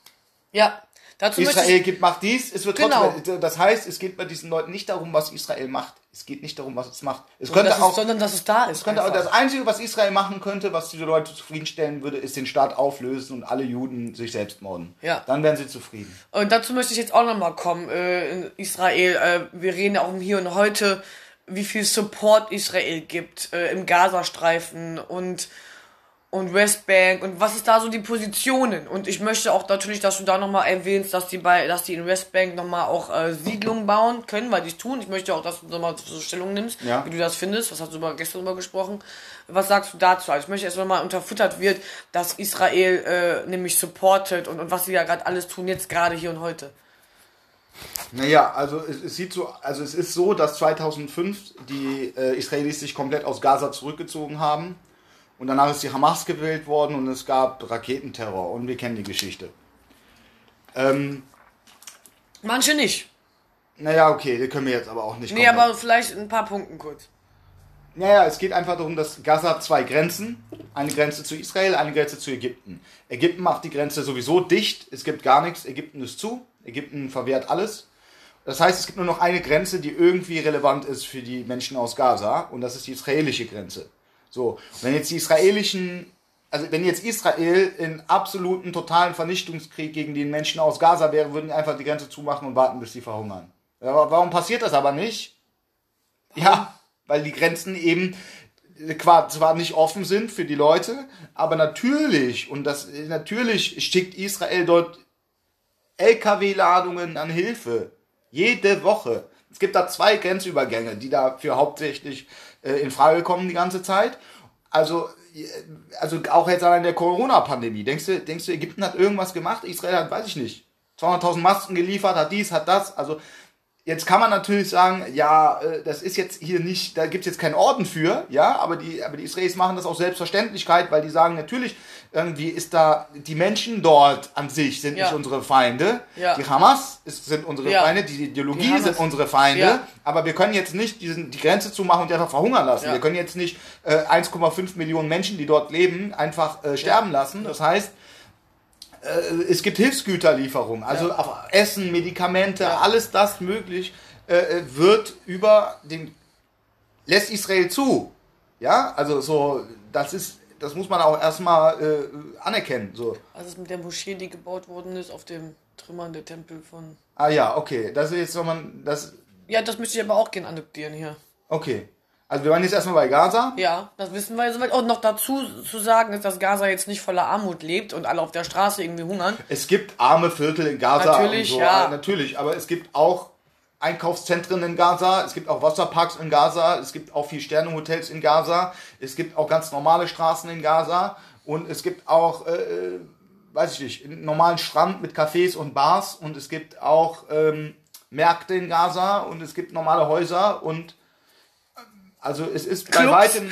Ja. Dazu Israel gibt, macht dies, es wird Genau. trotzdem. Das heißt, es geht bei diesen Leuten nicht darum, was Israel macht. Es geht nicht darum, was es macht. Es dass könnte es, auch. sondern dass es da ist. könnte auch das Einzige, was Israel machen könnte, was diese Leute zufriedenstellen würde, ist den Staat auflösen und alle Juden sich selbst morden. Ja. Dann wären sie zufrieden. Und dazu möchte ich jetzt auch nochmal kommen. Äh, in Israel, äh, wir reden ja auch im Hier und Heute, wie viel Support Israel gibt äh, im Gazastreifen und und Westbank und was ist da so die Positionen und ich möchte auch natürlich, dass du da nochmal erwähnst, dass die bei, dass die in Westbank nochmal auch äh, Siedlungen bauen können, weil die es tun. Ich möchte auch, dass du nochmal so Stellung nimmst, Ja. wie du das findest. Was hast du gestern drüber gesprochen? Was sagst du dazu? Also ich möchte erst mal unterfüttert wird, dass Israel äh, nämlich supportet und, und was sie ja gerade alles tun, jetzt gerade hier und heute. Naja, also es, es sieht so, also es ist so, dass 2005 die äh, Israelis sich komplett aus Gaza zurückgezogen haben und danach ist die Hamas gewählt worden und es gab Raketenterror und wir kennen die Geschichte. Ähm, Manche nicht. Naja, okay, das können wir jetzt aber auch nicht. Nee, komplett- aber vielleicht ein paar Punkten kurz. Naja, es geht einfach darum, dass Gaza hat zwei Grenzen. Eine Grenze zu Israel, eine Grenze zu Ägypten. Ägypten macht die Grenze sowieso dicht. Es gibt gar nichts. Ägypten ist zu. Ägypten verwehrt alles. Das heißt, es gibt nur noch eine Grenze, die irgendwie relevant ist für die Menschen aus Gaza. Und das ist die israelische Grenze. So, wenn jetzt die israelischen, also wenn jetzt Israel in absoluten, totalen Vernichtungskrieg gegen die Menschen aus Gaza wäre, würden die einfach die Grenze zumachen und warten, bis sie verhungern. Aber warum passiert das aber nicht? Ja, weil die Grenzen eben äh, zwar nicht offen sind für die Leute, aber natürlich, und das äh, natürlich schickt Israel dort LKW-Ladungen an Hilfe. Jede Woche. Es gibt da zwei Grenzübergänge, die dafür hauptsächlich äh, in Frage kommen die ganze Zeit. Also, äh, also auch jetzt allein der Corona-Pandemie. Denkst du, denkst du, Ägypten hat irgendwas gemacht? Israel hat, weiß ich nicht, 200.000 Masken geliefert, hat dies, hat das. Also Jetzt kann man natürlich sagen, ja, äh, das ist jetzt hier nicht, da gibt es jetzt keinen Orden für, ja, aber die, aber die Israelis machen das aus Selbstverständlichkeit, weil die sagen, natürlich, irgendwie ist da, die Menschen dort an sich sind Ja. nicht unsere Feinde. Ja. Die Hamas ist, sind unsere Ja. Feinde, die Ideologie Die sind unsere Feinde, aber wir können jetzt nicht diesen, die Grenze zumachen und die einfach verhungern lassen. Wir können jetzt nicht äh, 1,5 Millionen Menschen, die dort leben, einfach äh, sterben lassen. Das heißt, es gibt Hilfsgüterlieferungen, also Ja. auf Essen, Medikamente, Ja. alles das möglich äh, wird über den lässt Israel zu. Ja, also so das ist das muss man auch erstmal äh, anerkennen. So. Ist mit der Moschee, die gebaut worden ist, auf dem Trümmern der Tempel von. Ah ja, okay, das ist jetzt nochmal das Ja, das möchte ich aber auch gerne adoptieren hier. okay. Also wir waren jetzt erstmal bei Gaza. Ja, das wissen wir soweit. Und noch dazu zu sagen ist, dass Gaza jetzt nicht voller Armut lebt und alle auf der Straße irgendwie hungern. Es gibt arme Viertel in Gaza. Natürlich, so, ja. äh, Natürlich, aber es gibt auch Einkaufszentren in Gaza, es gibt auch Wasserparks in Gaza, es gibt auch vier Sterne Hotels in Gaza, es gibt auch ganz normale Straßen in Gaza und es gibt auch, äh, weiß ich nicht, einen normalen Strand mit Cafés und Bars und es gibt auch ähm, Märkte in Gaza und es gibt normale Häuser und also es ist bei Clubs? weitem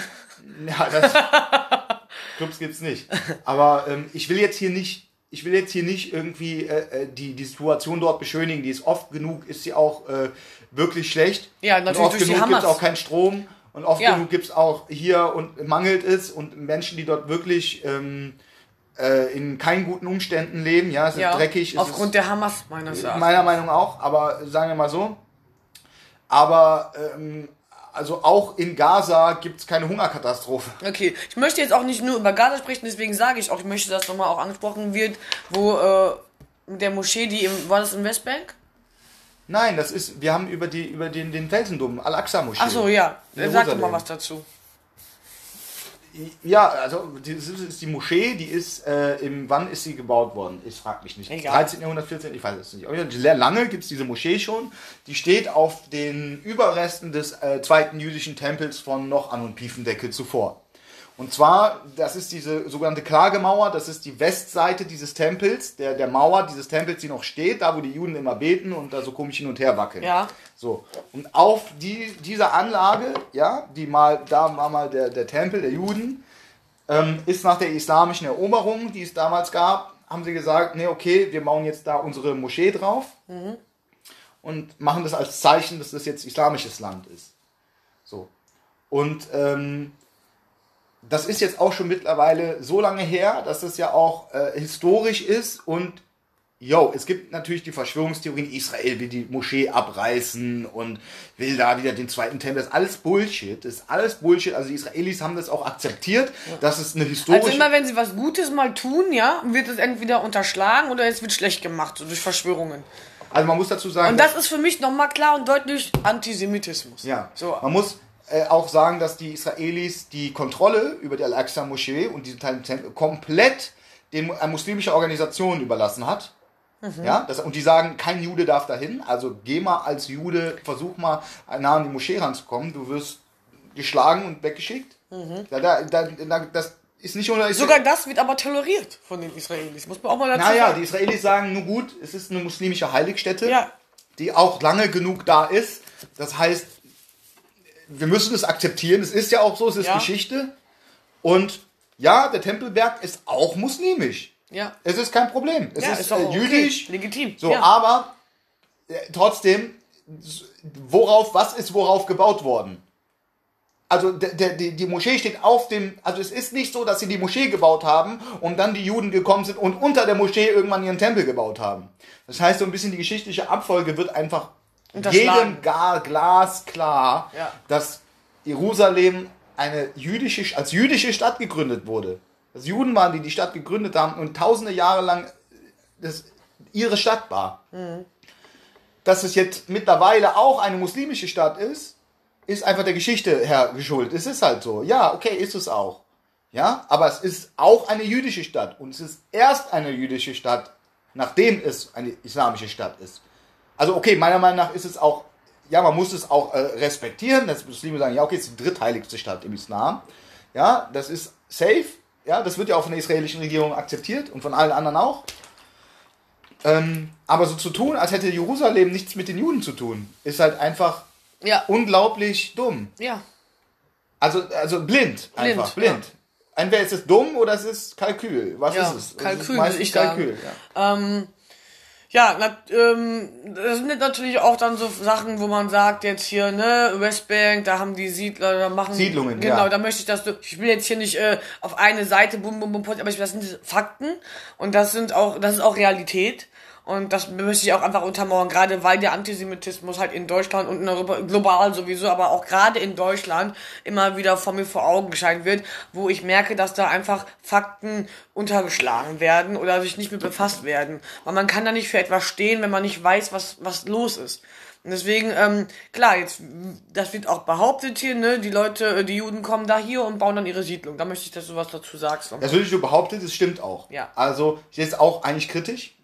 ja, das, Clubs gibt's nicht. Aber ähm, ich will jetzt hier nicht, ich will jetzt hier nicht irgendwie äh, äh, die, die Situation dort beschönigen. Die ist oft genug, ist sie auch äh, wirklich schlecht. Ja, und natürlich oft durch genug gibt's auch keinen Strom und oft Ja. genug gibt's auch hier und mangelt es und Menschen, die dort wirklich ähm, äh, in keinen guten Umständen leben. Ja, es ist Ja, dreckig. Es aufgrund ist, der Hamas meines Erachtens. meiner Meinung auch, aber sagen wir mal so. Aber ähm, also auch in Gaza gibt's keine Hungerkatastrophe. Okay, ich möchte jetzt auch nicht nur über Gaza sprechen, deswegen sage ich auch, ich möchte, dass nochmal auch angesprochen wird, wo äh, der Moschee, die im, war das in Westbank? Nein, das ist, wir haben über die über den, den Felsendom, Al-Aqsa-Moschee. Ach so, ja. Sag doch mal was dazu. Ja, also die- das ist die Moschee, die ist, äh, im, wann ist sie gebaut worden? Ich frage mich nicht. Egal. 13. Jahrhundert, 14. Ich weiß es nicht. Sehr lange gibt es diese Moschee schon. Die steht auf den Überresten des äh, zweiten jüdischen Tempels von noch an und Piefendeckel zuvor. Und zwar, das ist diese sogenannte Klagemauer, das ist die Westseite dieses Tempels, der, der Mauer dieses Tempels, die noch steht, da wo die Juden immer beten und da so komisch hin und her wackeln. Ja. So. Und auf die, dieser Anlage, ja, die mal, da war mal der, der Tempel der Juden, ähm, ist nach der islamischen Eroberung, die es damals gab, haben sie gesagt, nee, okay, wir bauen jetzt da unsere Moschee drauf und machen das als Zeichen, dass das jetzt islamisches Land ist. So. Und ähm, das ist jetzt auch schon mittlerweile so lange her, dass es ja auch äh, historisch ist und yo, es gibt natürlich die Verschwörungstheorien, Israel will die Moschee abreißen und will da wieder den zweiten Tempel. Das ist alles Bullshit. Das ist alles Bullshit. Also die Israelis haben das auch akzeptiert, dass es eine historische... Also immer wenn sie was Gutes mal tun, ja, wird es entweder unterschlagen oder es wird schlecht gemacht, so durch Verschwörungen. also man muss dazu sagen... Und das ist für mich nochmal klar und deutlich Antisemitismus. Ja, So. man muss äh, auch sagen, dass die Israelis die Kontrolle über die Al-Aqsa-Moschee und diesen Teil Tempel komplett den äh, muslimische Organisation überlassen hat. Mhm. Ja, das, und die sagen, kein Jude darf dahin. Also geh mal als Jude, versuch mal nah an die Moschee ranzukommen. Du wirst geschlagen und weggeschickt. Da, da, da, da, das ist nicht unter Mhm. Sogar das wird aber toleriert von den Israelis. Muss man auch mal dazu Naja, sagen. die Israelis sagen, nur gut, es ist eine muslimische Heiligstätte. Ja. die auch lange genug da ist. Das heißt, wir müssen es akzeptieren. Es ist ja auch so, es ist Ja. Geschichte. Und ja, der Tempelberg ist auch muslimisch. Ja. Es ist kein Problem. Es Ja, ist, ist äh, okay. jüdisch. Legitim. So, Ja. aber äh, trotzdem, worauf, was ist worauf gebaut worden? Also der, der, die, die Moschee steht auf dem, also es ist nicht so, dass sie die Moschee gebaut haben und dann die Juden gekommen sind und unter der Moschee irgendwann ihren Tempel gebaut haben. Das heißt, so ein bisschen die geschichtliche Abfolge wird einfach jedem gar glasklar, Ja. dass Jerusalem eine jüdische, als jüdische Stadt gegründet wurde. Dass Juden waren, die die Stadt gegründet haben und tausende Jahre lang das ihre Stadt war. Dass es jetzt mittlerweile auch eine muslimische Stadt ist, ist einfach der Geschichte her geschuldet. Es ist halt so. Ja, okay, ist es auch. Ja, aber es ist auch eine jüdische Stadt und es ist erst eine jüdische Stadt, nachdem es eine islamische Stadt ist. Also okay, meiner Meinung nach ist es auch, ja, man muss es auch äh, respektieren, dass Muslime sagen, ja, okay, es ist die drittheiligste Stadt im Islam. Ja, das ist safe. Ja, das wird ja auch von der israelischen Regierung akzeptiert und von allen anderen auch. Ähm, aber so zu tun, als hätte Jerusalem nichts mit den Juden zu tun, ist halt einfach Ja. unglaublich dumm. Ja. Also, also blind, einfach, Blind, blind. Entweder ist es dumm oder es ist Kalkül. Was Ja, ist es? Kalkül, es ist ich. Kalkül. Ja. Ähm, ja, na, ähm, das sind natürlich auch dann so Sachen, wo man sagt jetzt hier, ne, Westbank, da haben die Siedler, da machen Siedlungen, Genau, ja. da möchte ich, dass du, ich will jetzt hier nicht äh, auf eine Seite bum bum bum, aber ich, das sind Fakten und das sind auch, das ist auch Realität. Und das möchte ich auch einfach untermauern, gerade weil der Antisemitismus halt in Deutschland und in Europa, global sowieso, aber auch gerade in Deutschland immer wieder vor mir vor Augen gescheint wird, wo ich merke, dass da einfach Fakten untergeschlagen werden oder sich nicht mit befasst werden. Weil man kann da nicht für etwas stehen, wenn man nicht weiß, was, was los ist. Und deswegen, ähm, klar, jetzt, das wird auch behauptet hier, ne, die Leute, äh, die Juden kommen da hier und bauen dann ihre Siedlung. Da möchte ich, dass du was dazu sagst. Das würde ich so behauptet, das stimmt auch. Ja. Also, ich sehe es auch eigentlich kritisch.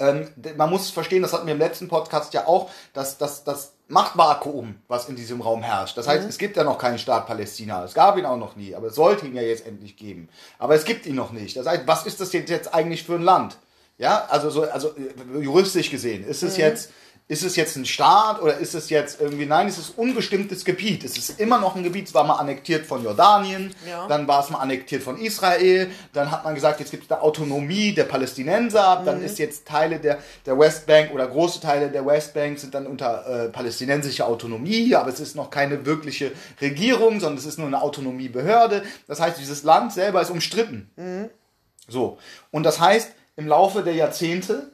Ähm, man muss verstehen, das hatten wir im letzten Podcast ja auch, dass dass das Machtvakuum, was in diesem Raum herrscht. Das heißt, es gibt ja noch keinen Staat Palästina. Es gab ihn auch noch nie, aber es sollte ihn ja jetzt endlich geben. Aber es gibt ihn noch nicht. Das heißt, was ist das jetzt, eigentlich für ein Land? Ja, also so, also äh, juristisch gesehen, ist es jetzt, ist es jetzt ein Staat oder ist es jetzt irgendwie, nein, es ist unbestimmtes Gebiet. Es ist immer noch ein Gebiet, es war mal annektiert von Jordanien, Ja. dann war es mal annektiert von Israel, dann hat man gesagt, jetzt gibt es eine Autonomie der Palästinenser, dann ist jetzt Teile der, der Westbank oder große Teile der Westbank sind dann unter äh, palästinensischer Autonomie, aber es ist noch keine wirkliche Regierung, sondern es ist nur eine Autonomiebehörde. Das heißt, dieses Land selber ist umstritten. So. Und das heißt, im Laufe der Jahrzehnte,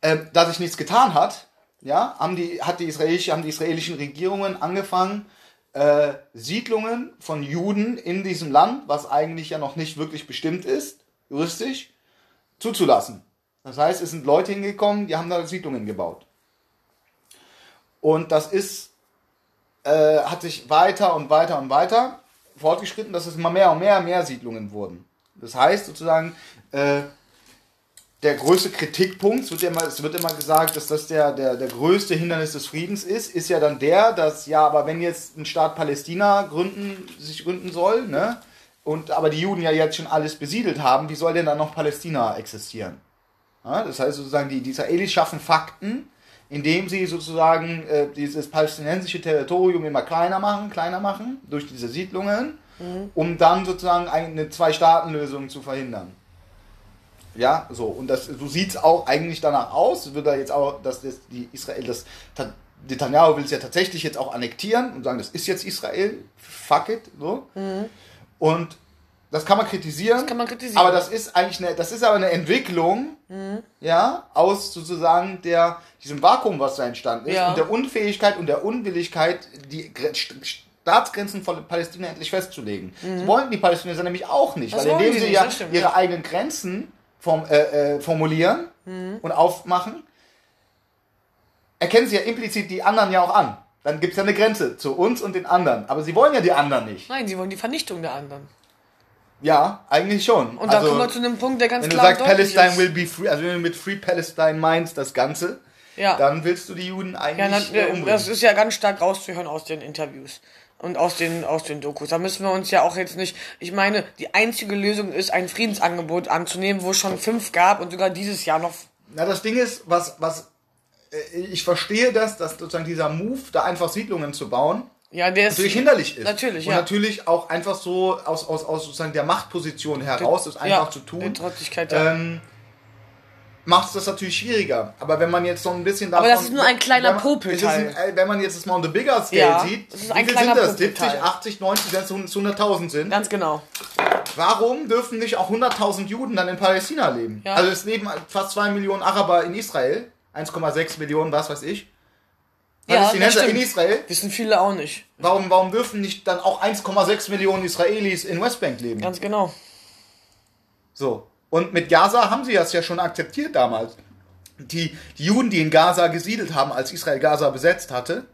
äh, da sich nichts getan hat, ja, haben die, hat die israelische, haben die israelischen Regierungen angefangen, äh, Siedlungen von Juden in diesem Land, was eigentlich ja noch nicht wirklich bestimmt ist, juristisch, zuzulassen. Das heißt, es sind Leute hingekommen, die haben da Siedlungen gebaut. Und das ist, äh, hat sich weiter und weiter und weiter fortgeschritten, dass es immer mehr und mehr und mehr Siedlungen wurden. Das heißt sozusagen, äh, der größte Kritikpunkt, es wird, ja immer, es wird immer gesagt, dass das der, der, der größte Hindernis des Friedens ist, ist ja dann der, dass, ja, aber wenn jetzt ein Staat Palästina gründen, sich gründen soll, ne, und aber die Juden ja jetzt schon alles besiedelt haben, wie soll denn dann noch Palästina existieren? Ja, das heißt sozusagen, die, die Israelis schaffen Fakten, indem sie sozusagen äh, dieses palästinensische Territorium immer kleiner machen, kleiner machen, durch diese Siedlungen, um dann sozusagen eine Zwei-Staaten-Lösung zu verhindern. Ja, so. Und das, so sieht es auch eigentlich danach aus. Wird da jetzt auch, dass das, die Israel, das Ta- Netanyahu will es ja tatsächlich jetzt auch annektieren und sagen, das ist jetzt Israel, fuck it, so. Und das kann man kritisieren. Das kann man kritisieren. Aber das ist eigentlich eine, das ist aber eine Entwicklung, ja, aus sozusagen der, diesem Vakuum, was da entstanden ist Ja. und der Unfähigkeit und der Unwilligkeit, die Gre- St- Staatsgrenzen von Palästina endlich festzulegen. Das wollten die Palästinenser nämlich auch nicht, Mhm. Das weil indem sie ja ihre eigenen Grenzen form, äh, äh, formulieren Mhm. und aufmachen, erkennen sie ja implizit die anderen ja auch an. Dann gibt es ja eine Grenze zu uns und den anderen. Aber sie wollen ja die anderen nicht. Nein, sie wollen die Vernichtung der anderen. Ja, eigentlich schon. Und da kommen wir zu einem Punkt, der ganz wenn du klar sagst, Palestine ist. will be free, also wenn du mit Free Palestine meinst, das Ganze, Ja. dann willst du die Juden Ja, eigentlich na, äh, umbringen. das ist ja ganz stark rauszuhören aus den Interviews und aus den, aus den Dokus. Da müssen wir uns ja auch jetzt nicht, ich meine, die einzige Lösung ist, ein Friedensangebot anzunehmen, wo es schon fünf gab und sogar dieses Jahr noch. Na, das Ding ist, was, was, äh, ich verstehe das, dass sozusagen dieser Move, da einfach Siedlungen zu bauen, Ja, der ist. natürlich hinderlich ist. Natürlich, Und ja. natürlich auch einfach so aus, aus, aus sozusagen der Machtposition heraus, es einfach ja, zu Die tun. Trotzigkeit, ja. Ähm, macht es das natürlich schwieriger. Aber wenn man jetzt so ein bisschen davon... Aber das ist nur ein kleiner wenn man, Popelteil. Ein, wenn man jetzt das mal on the bigger scale ja, sieht, wie viel sind das? 70, 80, 90, wenn es 100.000 sind? Ganz genau. Warum dürfen nicht auch 100.000 Juden dann in Palästina leben? Ja. Also es leben fast 2 Millionen Araber in Israel, 1,6 Millionen, was weiß ich. Palästinenser ja, in Israel. Wissen viele auch nicht. Warum, warum dürfen nicht dann auch 1,6 Millionen Israelis in Westbank leben? Ganz genau. So. Und mit Gaza haben sie das ja schon akzeptiert damals. Die, die Juden, die in Gaza gesiedelt haben, als Israel Gaza besetzt hatte,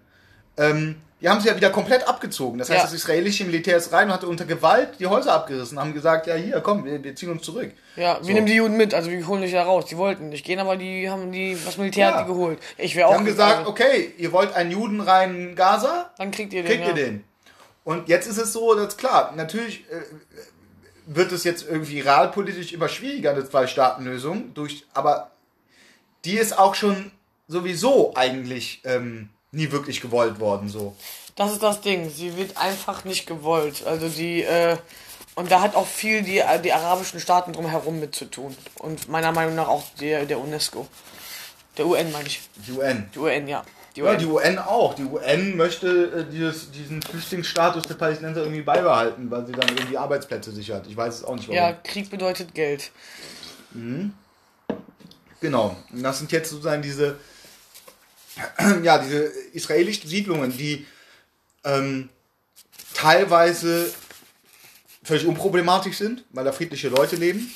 ähm, die haben sie ja wieder komplett abgezogen. Das heißt, ja. das israelische Militär ist rein und hatte unter Gewalt die Häuser abgerissen, haben gesagt, ja hier, komm, wir, wir ziehen uns zurück. Ja, wir so. nehmen die Juden mit, also wir holen dich ja raus. Die wollten nicht gehen, aber die haben die, das Militär ja. hat die geholt. Ich wäre auch. Die haben gesagt, okay, ihr wollt einen Juden rein in Gaza? Dann kriegt ihr den. Kriegt ja. ihr den. Und jetzt ist es so, dass klar, natürlich äh, wird es jetzt irgendwie realpolitisch immer schwieriger, eine Zwei-Staaten-Lösung, durch, aber die ist auch schon sowieso eigentlich ähm, nie wirklich gewollt worden, so. Das ist das Ding. Sie wird einfach nicht gewollt. Also die, äh, und da hat auch viel die, die arabischen Staaten drumherum mit zu tun. Und meiner Meinung nach auch der, der UNESCO. Der UN meine ich. Die UN. Die UN, ja. Die UN. Ja, die UN auch. Die UN möchte äh, dieses, diesen Flüchtlingsstatus der Palästinenser irgendwie beibehalten, weil sie dann irgendwie Arbeitsplätze sichert. Ich weiß es auch nicht warum. Ja, Krieg bedeutet Geld. Mhm. Genau. Und das sind jetzt sozusagen diese, ja, diese israelischen Siedlungen, die ähm, teilweise völlig unproblematisch sind, weil da friedliche Leute leben.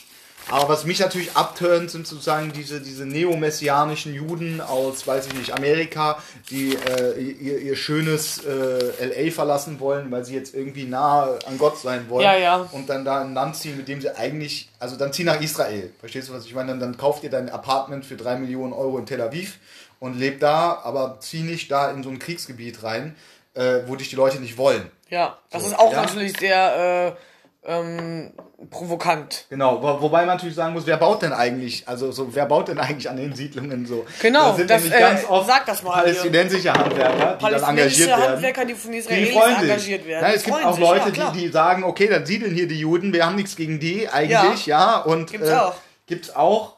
Aber was mich natürlich abtönt, sind sozusagen diese, diese neomessianischen Juden aus, weiß ich nicht, Amerika, die äh, ihr, ihr schönes äh, LA verlassen wollen, weil sie jetzt irgendwie nah an Gott sein wollen. Ja, ja. Und dann da ein Land ziehen, mit dem sie eigentlich, also dann zieh nach Israel. Verstehst du, was ich meine? Dann, dann kauft ihr dein Apartment für drei Millionen Euro in Tel Aviv und lebt da, aber zieh nicht da in so ein Kriegsgebiet rein, äh, wo dich die Leute nicht wollen. Ja, das so, ist auch ja? natürlich sehr äh, ähm, provokant. Genau, wo, wobei man natürlich sagen muss, wer baut denn eigentlich, also so, wer baut denn eigentlich an den Siedlungen so? Genau, da sind das, nämlich ganz äh, oft sag das mal palästinensische Handwerker, die dann engagiert werden. Handwerker, die von Israelis die engagiert werden. Nein, es gibt auch Leute, ja, die, die sagen, okay, dann siedeln hier die Juden, wir haben nichts gegen die eigentlich, ja, ja und gibt's äh, auch. Gibt's auch.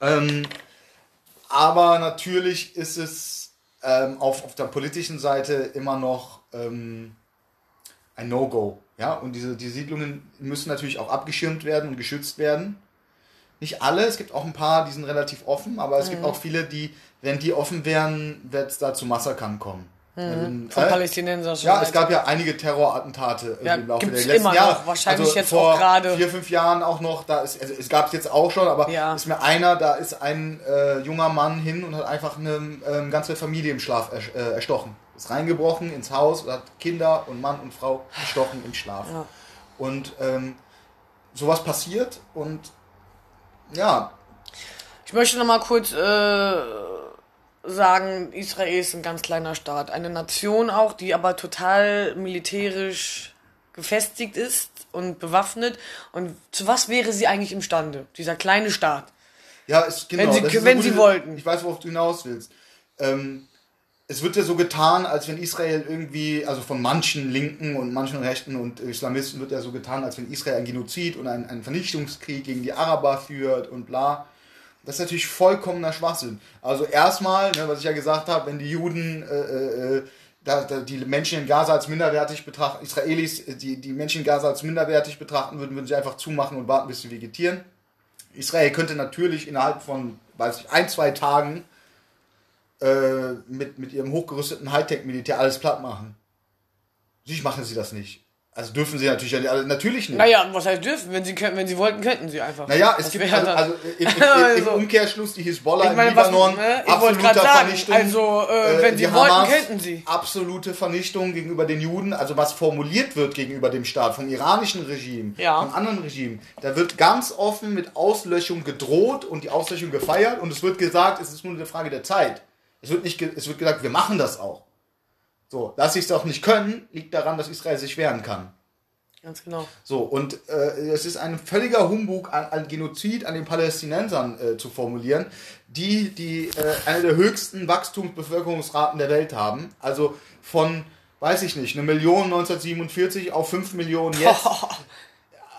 Ähm, aber natürlich ist es ähm, auf, auf der politischen Seite immer noch ähm, ein No-Go. Ja? Und diese die Siedlungen müssen natürlich auch abgeschirmt werden und geschützt werden. Nicht alle, es gibt auch ein paar, die sind relativ offen, aber es mhm. gibt auch viele, die, wenn die offen wären, wird es da zu Massakern kommen. Mhm. Von äh, Palästinensern Ja, es gab ja einige Terrorattentate ja, im Laufe der letzten immer Jahre. Noch, wahrscheinlich also jetzt vor auch gerade. vier, fünf Jahren auch noch. Da ist, also es gab es jetzt auch schon, aber ja. ist mir einer, da ist ein äh, junger Mann hin und hat einfach eine ähm, ganze Familie im Schlaf äh, erstochen. Ist reingebrochen ins Haus und hat Kinder und Mann und Frau erstochen im Schlaf. Ja. Und ähm, sowas passiert und ja. Ich möchte noch mal kurz äh, sagen, Israel ist ein ganz kleiner Staat. Eine Nation auch, die aber total militärisch gefestigt ist und bewaffnet. Und zu was wäre sie eigentlich imstande, dieser kleine Staat? Ja, es, genau. Wenn sie, wenn sie wollten. Ich weiß, worauf du hinaus willst. Ähm, es wird ja so getan, als wenn Israel irgendwie, also von manchen Linken und manchen Rechten und Islamisten wird ja so getan, als wenn Israel ein Genozid und ein, einen Vernichtungskrieg gegen die Araber führt und bla. Das ist natürlich vollkommener Schwachsinn. Also erstmal, ne, was ich ja gesagt habe, wenn die Juden äh, äh, da, da die Menschen in Gaza als minderwertig betrachten, Israelis äh, die, die Menschen in Gaza als minderwertig betrachten würden, würden sie einfach zumachen und warten, bis sie vegetieren. Israel könnte natürlich innerhalb von, weiß ich, ein, zwei Tagen äh, mit, mit ihrem hochgerüsteten Hightech-Militär alles platt machen. Natürlich machen sie das nicht. Also dürfen sie natürlich also natürlich nicht. Naja, was heißt dürfen? Wenn sie können, wenn sie wollten, könnten sie einfach. Naja, es das gibt also, also im, im, im, also, Umkehrschluss die Hisbollah ich meine, im Libanon, was, ne? absolute Vernichtung. Also äh, wenn sie wollten, Hamas, könnten sie. Absolute Vernichtung gegenüber den Juden, also was formuliert wird gegenüber dem Staat, vom iranischen Regime, ja. von anderen Regimen. Da wird ganz offen mit Auslöschung gedroht und die Auslöschung gefeiert und es wird gesagt, es ist nur eine Frage der Zeit. Es wird nicht, es wird gesagt, wir machen das auch. So, dass sie es auch nicht können, liegt daran, dass Israel sich wehren kann. Ganz genau. So, und äh, es ist ein völliger Humbug, ein, ein Genozid an den Palästinensern äh, zu formulieren, die, die äh, eine der höchsten Wachstumsbevölkerungsraten der Welt haben. Also von, weiß ich nicht, eine Million 1947 auf fünf Millionen jetzt.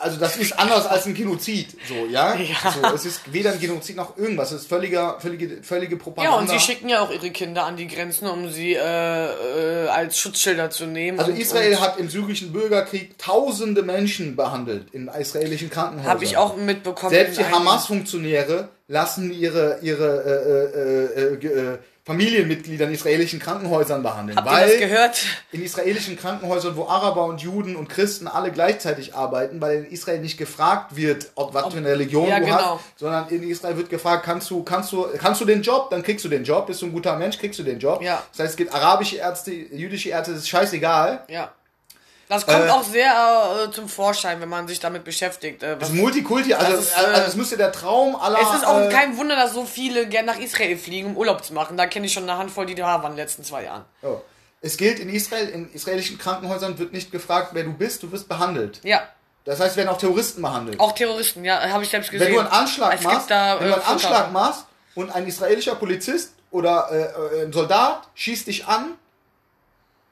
also das ist anders als ein Genozid, so, ja? Ja. So, es ist weder ein Genozid noch irgendwas, es ist völliger, völlige, völlige Propaganda. Ja, und sie schicken ja auch ihre Kinder an die Grenzen, um sie äh, äh, als Schutzschilder zu nehmen. also und, Israel und hat im syrischen Bürgerkrieg tausende Menschen behandelt in israelischen Krankenhäusern. Habe ich auch mitbekommen. Selbst die Hamas-Funktionäre lassen ihre, ihre äh, äh, äh, ge- äh, Familienmitglieder in israelischen Krankenhäusern behandeln. Habt ihr weil das gehört? in israelischen Krankenhäusern, wo Araber und Juden und Christen alle gleichzeitig arbeiten, weil in Israel nicht gefragt wird, ob was für eine Religion Ja, du genau. hast, sondern in Israel wird gefragt, kannst du, kannst du, kannst du den Job, dann kriegst du den Job, bist du ein guter Mensch, kriegst du den Job. Ja. Das heißt, es gibt arabische Ärzte, jüdische Ärzte, das ist scheißegal. Ja. Das kommt Äh, auch sehr äh, zum Vorschein, wenn man sich damit beschäftigt. Äh, Das Multikulti, also, Das ist, also äh, es müsste der Traum aller. es ist auch äh, kein Wunder, dass so viele gerne nach Israel fliegen, um Urlaub zu machen. Da kenne ich schon eine Handvoll, die da waren in den letzten zwei Jahren. Ja. Es gilt in Israel, in israelischen Krankenhäusern wird nicht gefragt, wer du bist, du wirst behandelt. Ja, Das heißt, werden auch Terroristen behandelt. auch Terroristen, ja, habe ich selbst gesehen. wenn du einen Anschlag machst, da, wenn äh, du einen Fotos. Anschlag machst und ein israelischer Polizist oder äh, äh, ein Soldat schießt dich an,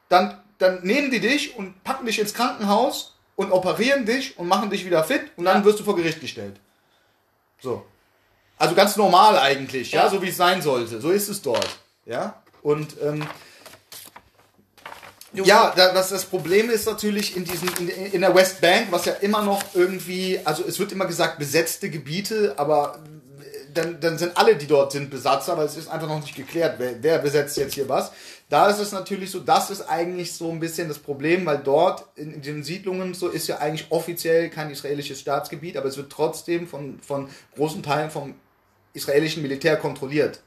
dann, dann nehmen die dich und packen dich ins Krankenhaus und operieren dich und machen dich wieder fit und dann Ja. wirst du vor Gericht gestellt. So. Also ganz normal eigentlich, ja, Ja. so wie es sein sollte. So ist es dort. Ja. Und ähm, ja, da, das, das Problem ist natürlich in, diesen, in, in der West Bank, was ja immer noch irgendwie, also es wird immer gesagt besetzte Gebiete, aber dann, dann sind alle, die dort sind, Besatzer, weil es ist einfach noch nicht geklärt, wer, wer besetzt jetzt hier was. Da ist es natürlich so, das ist eigentlich so ein bisschen das Problem, weil dort in, in den Siedlungen so ist ja eigentlich offiziell kein israelisches Staatsgebiet, aber es wird trotzdem von, von großen Teilen vom israelischen Militär kontrolliert.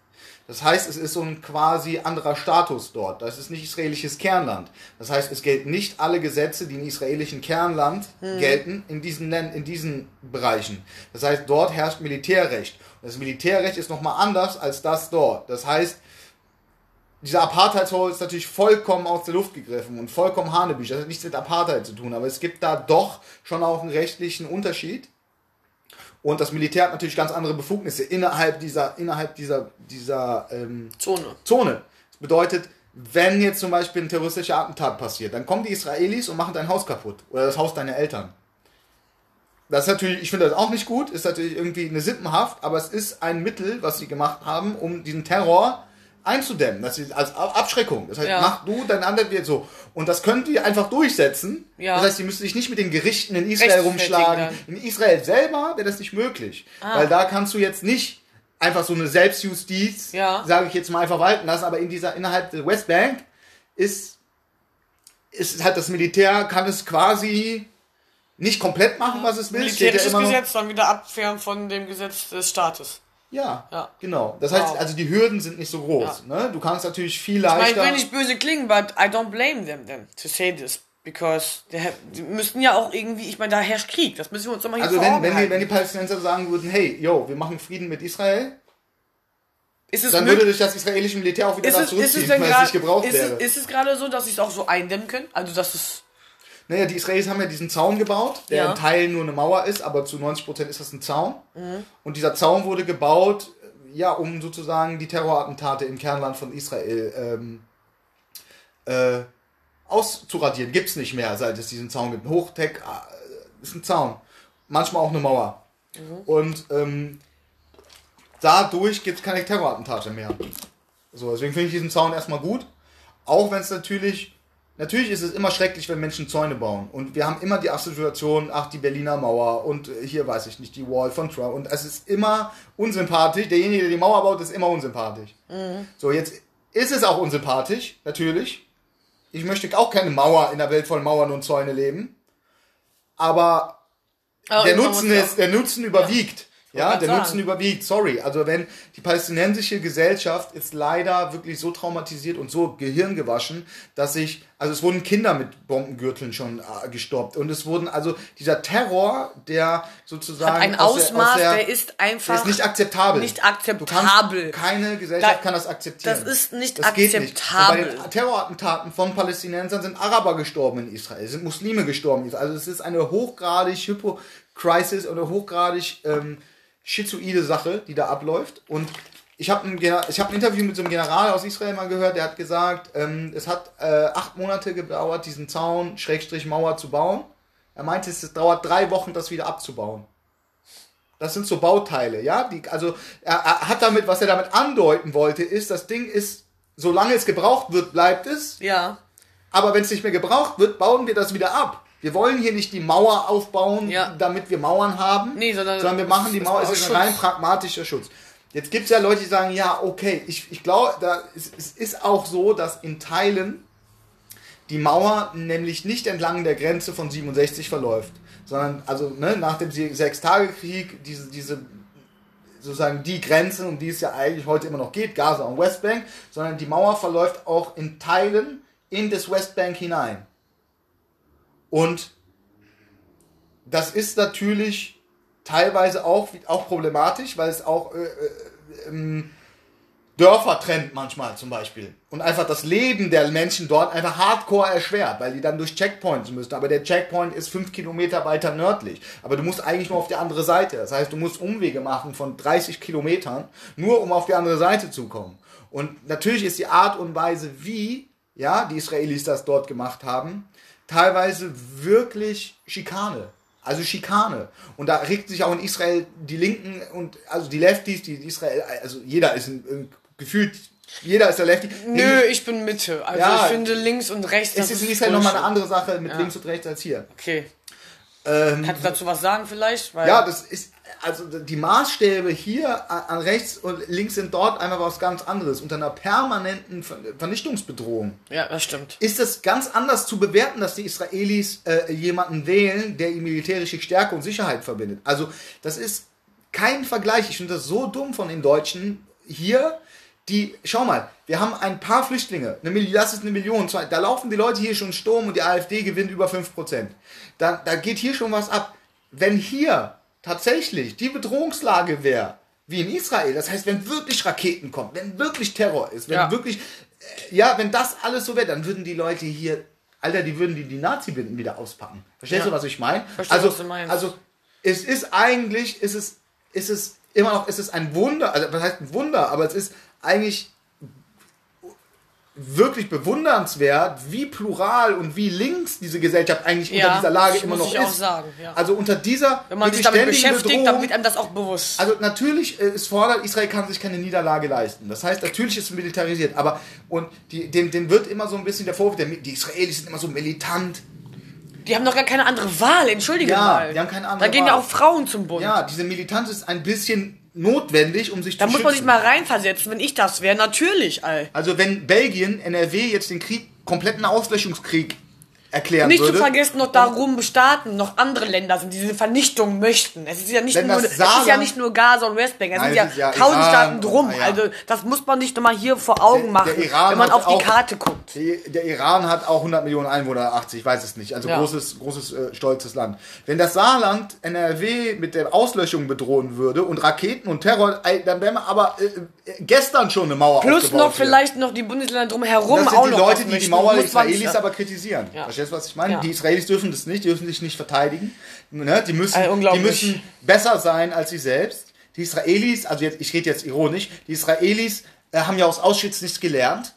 Das heißt, es ist so ein quasi anderer Status dort. Das ist nicht israelisches Kernland. Das heißt, es gelten nicht alle Gesetze, die im israelischen Kernland gelten, in diesen, in diesen Bereichen. Das heißt, dort herrscht Militärrecht. Und das Militärrecht ist nochmal anders als das dort. Das heißt, dieser Apartheidshof ist natürlich vollkommen aus der Luft gegriffen und vollkommen Hanebücher. Das hat nichts mit Apartheid zu tun, aber es gibt da doch schon auch einen rechtlichen Unterschied. Und das Militär hat natürlich ganz andere Befugnisse innerhalb dieser, innerhalb dieser, dieser ähm, Zone. Zone. Das bedeutet, wenn jetzt zum Beispiel ein terroristischer Attentat passiert, dann kommen die Israelis und machen dein Haus kaputt oder das Haus deiner Eltern. Das ist natürlich, ich finde das auch nicht gut, ist natürlich irgendwie eine Sippenhaft, aber es ist ein Mittel, was sie gemacht haben, um diesen Terror einzudämmen. Das ist als Ab- Abschreckung. Das heißt, Ja. mach du, dein anderer wird so. Und das können die einfach durchsetzen. Ja. Das heißt, die müssen sich nicht mit den Gerichten in Israel rumschlagen. dann. In Israel selber wäre das nicht möglich. Ah. Weil da kannst du jetzt nicht einfach so eine Selbstjustiz, Ja. sage ich jetzt mal, einfach walten lassen. Aber in dieser, innerhalb der Westbank ist, ist halt das Militär, kann es quasi nicht komplett machen, was es will. Ja Militärisches noch- Gesetz dann wieder abfern von dem Gesetz des Staates. Ja, Ja. genau. Das heißt, Wow. also die Hürden sind nicht so groß. Ne? Du kannst natürlich viel Ich meine, leichter. ich will nicht böse klingen, but I don't blame them then to say this. Because they have, die müssten ja auch irgendwie, ich meine, da herrscht Krieg. Das müssen wir uns doch mal also wenn, wenn, die, wenn die Palästinenser sagen würden, hey, yo, wir machen Frieden mit Israel, dann würde sich das israelische Militär auch wieder ist da es, ist weil es nicht gebraucht ist, wäre. es- ist es gerade so, dass sie es auch so eindämmen können? Also dass es Naja, die Israelis haben ja diesen Zaun gebaut, der Ja. in Teilen nur eine Mauer ist, aber zu 90% ist das ein Zaun. Mhm. Und dieser Zaun wurde gebaut, äh, ja, um sozusagen die Terrorattentate im Kernland von Israel ähm, äh, auszuradieren. Gibt's nicht mehr, seit es diesen Zaun gibt. Hochtech äh, ist ein Zaun. Manchmal auch eine Mauer. Mhm. Und ähm, dadurch gibt es keine Terrorattentate mehr. So, deswegen finde ich diesen Zaun erstmal gut. Auch wenn es natürlich, natürlich ist es immer schrecklich, wenn Menschen Zäune bauen. Und wir haben immer die Assoziation, ach, die Berliner Mauer und äh, hier weiß ich nicht, die Wall von Trump. Und es ist immer unsympathisch. Derjenige, der die Mauer baut, ist immer unsympathisch. So, jetzt ist es auch unsympathisch, natürlich. Ich möchte auch keine Mauer in der Welt von Mauern und Zäune leben. Aber Aber der Nutzen ist, der Nutzen überwiegt. Ja, Wollte der grad Nutzen sagen. überwiegt. Sorry. Also wenn die palästinensische Gesellschaft ist leider wirklich so traumatisiert und so gehirngewaschen, dass sich, also es wurden Kinder mit Bombengürteln schon äh, gestoppt und es wurden, also dieser Terror, der sozusagen Hat ein aus Ausmaß, der, aus der ist einfach der ist nicht akzeptabel. nicht Du kannst, akzeptabel. keine Gesellschaft Da- kann das akzeptieren. das ist nicht das geht nicht. akzeptabel. Und bei den Terrorattentaten von Palästinensern sind Araber gestorben in Israel, sind Muslime gestorben in Israel. Also es ist eine hochgradig Hypo-Crisis oder hochgradig ähm, schizoide Sache, die da abläuft. Und ich habe ein, ich hab ein Interview mit so einem General aus Israel mal gehört, der hat gesagt, ähm, es hat äh, acht Monate gedauert, diesen Zaun, Schrägstrich Mauer zu bauen. Er meinte, es dauert drei Wochen, das wieder abzubauen. Das sind so Bauteile, ja. Die, also er, er hat damit, was er damit andeuten wollte, ist, das Ding ist, solange es gebraucht wird, bleibt es. Ja. Aber wenn es nicht mehr gebraucht wird, bauen wir das wieder ab. Wir wollen hier nicht die Mauer aufbauen, Ja. damit wir Mauern haben, Nee, sondern- wir machen die Mauer, es ist ein rein pragmatischer Schutz. Jetzt gibt es ja Leute, die sagen, ja, okay, ich, ich glaube, da, es, es ist auch so, dass in Teilen die Mauer nämlich nicht entlang der Grenze von 67 verläuft, sondern also ne, nach dem Sechstagekrieg diese, diese sozusagen die Grenze, um die es ja eigentlich heute immer noch geht, Gaza und Westbank, sondern die Mauer verläuft auch in Teilen in das Westbank hinein. Und das ist natürlich teilweise auch, auch problematisch, weil es auch äh, äh, ähm, Dörfer trennt manchmal zum Beispiel. Und einfach das Leben der Menschen dort einfach hardcore erschwert, weil die dann durch Checkpoints müssen. Aber der Checkpoint ist fünf Kilometer weiter nördlich. Aber du musst eigentlich nur auf die andere Seite. Das heißt, du musst Umwege machen von 30 Kilometern, nur um auf die andere Seite zu kommen. Und natürlich ist die Art und Weise, wie ja, die Israelis das dort gemacht haben, teilweise wirklich Schikane. Also Schikane. Und da regt sich auch in Israel die Linken und also die Lefties, die Israel, also jeder ist ein, ein, gefühlt, jeder ist der Lefty. Nö, ich bin Mitte. Also Ja. ich finde links und rechts. es ist in Israel nochmal eine andere Sache mit Ja. links und rechts als hier. Okay. Ähm, Kannst du dazu was sagen vielleicht? Weil ja, das ist, also die Maßstäbe hier an rechts und links sind dort einfach was ganz anderes. Unter einer permanenten Ver- Vernichtungsbedrohung. ja, das stimmt. ist es ganz anders zu bewerten, dass die Israelis äh, jemanden wählen, der ihm militärische Stärke und Sicherheit verbindet. Also das ist kein Vergleich. Ich finde das so dumm von den Deutschen hier. Die, schau mal, wir haben ein paar Flüchtlinge, eine Million, das ist eine Million, zwei, da laufen die Leute hier schon Sturm und die AfD gewinnt über 5%. Da, da geht hier schon was ab. Wenn hier tatsächlich die Bedrohungslage wäre, wie in Israel, das heißt, wenn wirklich Raketen kommen, wenn wirklich Terror ist, wenn Ja. wirklich ja, wenn das alles so wäre, dann würden die Leute hier, Alter, die würden die, die Nazi-Binden wieder auspacken. Verstehst Ja. du, was ich meine? Also, was du meinst. also, es ist eigentlich, es ist, es ist immer noch, es ist ein Wunder, also, was heißt ein Wunder, aber es ist eigentlich wirklich bewundernswert, wie plural und wie links diese Gesellschaft eigentlich Ja, unter dieser Lage immer noch ich auch ist. sagen, ja. Also unter dieser Wenn man sich damit beschäftigt, dann Bedrohung- wird einem das auch bewusst. also natürlich äh, ist fordert, Israel kann sich keine Niederlage leisten. Das heißt, natürlich ist es militarisiert, aber und die, dem, dem wird immer so ein bisschen der Vorwurf, der, die Israelis sind immer so militant. die haben doch gar keine andere Wahl, entschuldige Ja, mal. die haben keine andere Da gehen ja Wahl. auch Frauen zum Bund. Ja, diese Militanz ist ein bisschen notwendig, um sich da zu muss man sich schützen. mal reinversetzen, wenn ich das wäre. Natürlich, all. also wenn Belgien, NRW jetzt den Krieg, kompletten Auslöschungskrieg erklären Nicht zu würde, vergessen, noch darum Staaten, noch andere Länder sind, die diese Vernichtung möchten. Es ist ja nicht, nur, es ist ja Saarland- nicht nur Gaza und Westbank, es Nein, sind ja, es ja tausend Iran Staaten drum. ah, ja. Also das muss man nicht nochmal hier vor Augen Der- machen, der Iran wenn man auf die auch- Karte guckt. Die, der Iran hat auch 100 Millionen Einwohner, 80, ich weiß es nicht. Also Ja. großes, großes, äh, stolzes Land. Wenn das Saarland NRW mit der Auslöschung bedrohen würde und Raketen und Terror, dann wären wir aber äh, äh, gestern schon eine Mauer Plus noch hier. vielleicht noch die Bundesländer drumherum Das sind auch die noch Leute, die die. Mauer der Israelis aber kritisieren. Ja. Verstehst du, was ich meine? Ja. Die Israelis dürfen das nicht, die dürfen sich nicht verteidigen. Ne? Die, müssen, Ey, die müssen besser sein als sie selbst. Die Israelis, also jetzt, ich rede jetzt ironisch, die Israelis äh, haben ja aus Auschwitz nichts gelernt.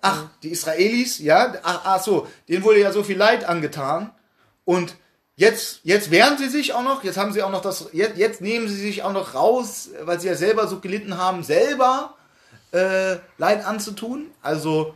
Ach, die Israelis, ja, ach, ach so, denen wurde ja so viel Leid angetan. Und jetzt, jetzt wehren sie sich auch noch, jetzt haben sie auch noch das, jetzt, jetzt nehmen sie sich auch noch raus, weil sie ja selber so gelitten haben, selber äh, Leid anzutun. Also,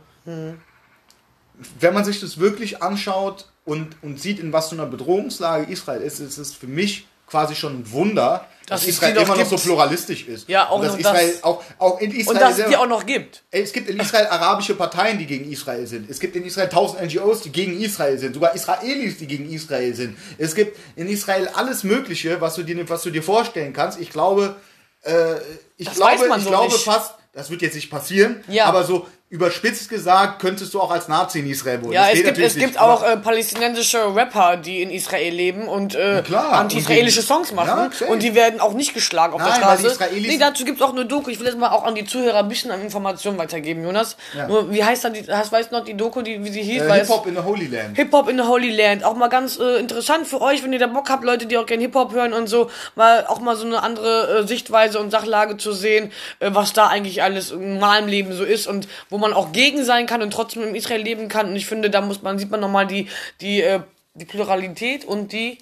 wenn man sich das wirklich anschaut und, und sieht, in was für einer Bedrohungslage Israel ist, ist es für mich quasi schon ein Wunder, dass, Dass Israel immer noch gibt. so pluralistisch ist. Ja, auch und dass Israel das. auch, auch in Israel Und dass es die auch noch gibt. Es gibt in Israel arabische Parteien, die gegen Israel sind. Es gibt in Israel tausend NGOs, die gegen Israel sind. Sogar Israelis, die gegen Israel sind. Es gibt in Israel alles Mögliche, was du dir, was du dir vorstellen kannst. Ich glaube, äh, ich Das glaube, ich so glaube nicht. fast, das wird jetzt nicht passieren, Ja. aber so überspitzt gesagt, könntest du auch als Nazi in Israel wohnen. Ja, es gibt, es gibt nicht, auch äh, palästinensische Rapper, die in Israel leben und äh, anti-israelische Songs machen. Ja, und die werden auch nicht geschlagen auf Nein, der Straße. Nee, dazu gibt es auch eine Doku. Ich will jetzt mal auch an die Zuhörer ein bisschen an Informationen weitergeben, Jonas. Ja. Nur, wie heißt dann die, hast, weißt du noch die Doku, die, wie sie hieß? äh, Hip-Hop in the Holy Land. Hip-Hop in the Holy Land. Auch mal ganz äh, interessant für euch, wenn ihr da Bock habt, Leute, die auch gerne Hip-Hop hören und so, mal auch mal so eine andere äh, Sichtweise und Sachlage zu sehen, äh, was da eigentlich alles im normalen Leben so ist und wo man auch gegen sein kann und trotzdem in Israel leben kann. Und ich finde, da muss man, sieht man nochmal die, die, äh, die Pluralität und die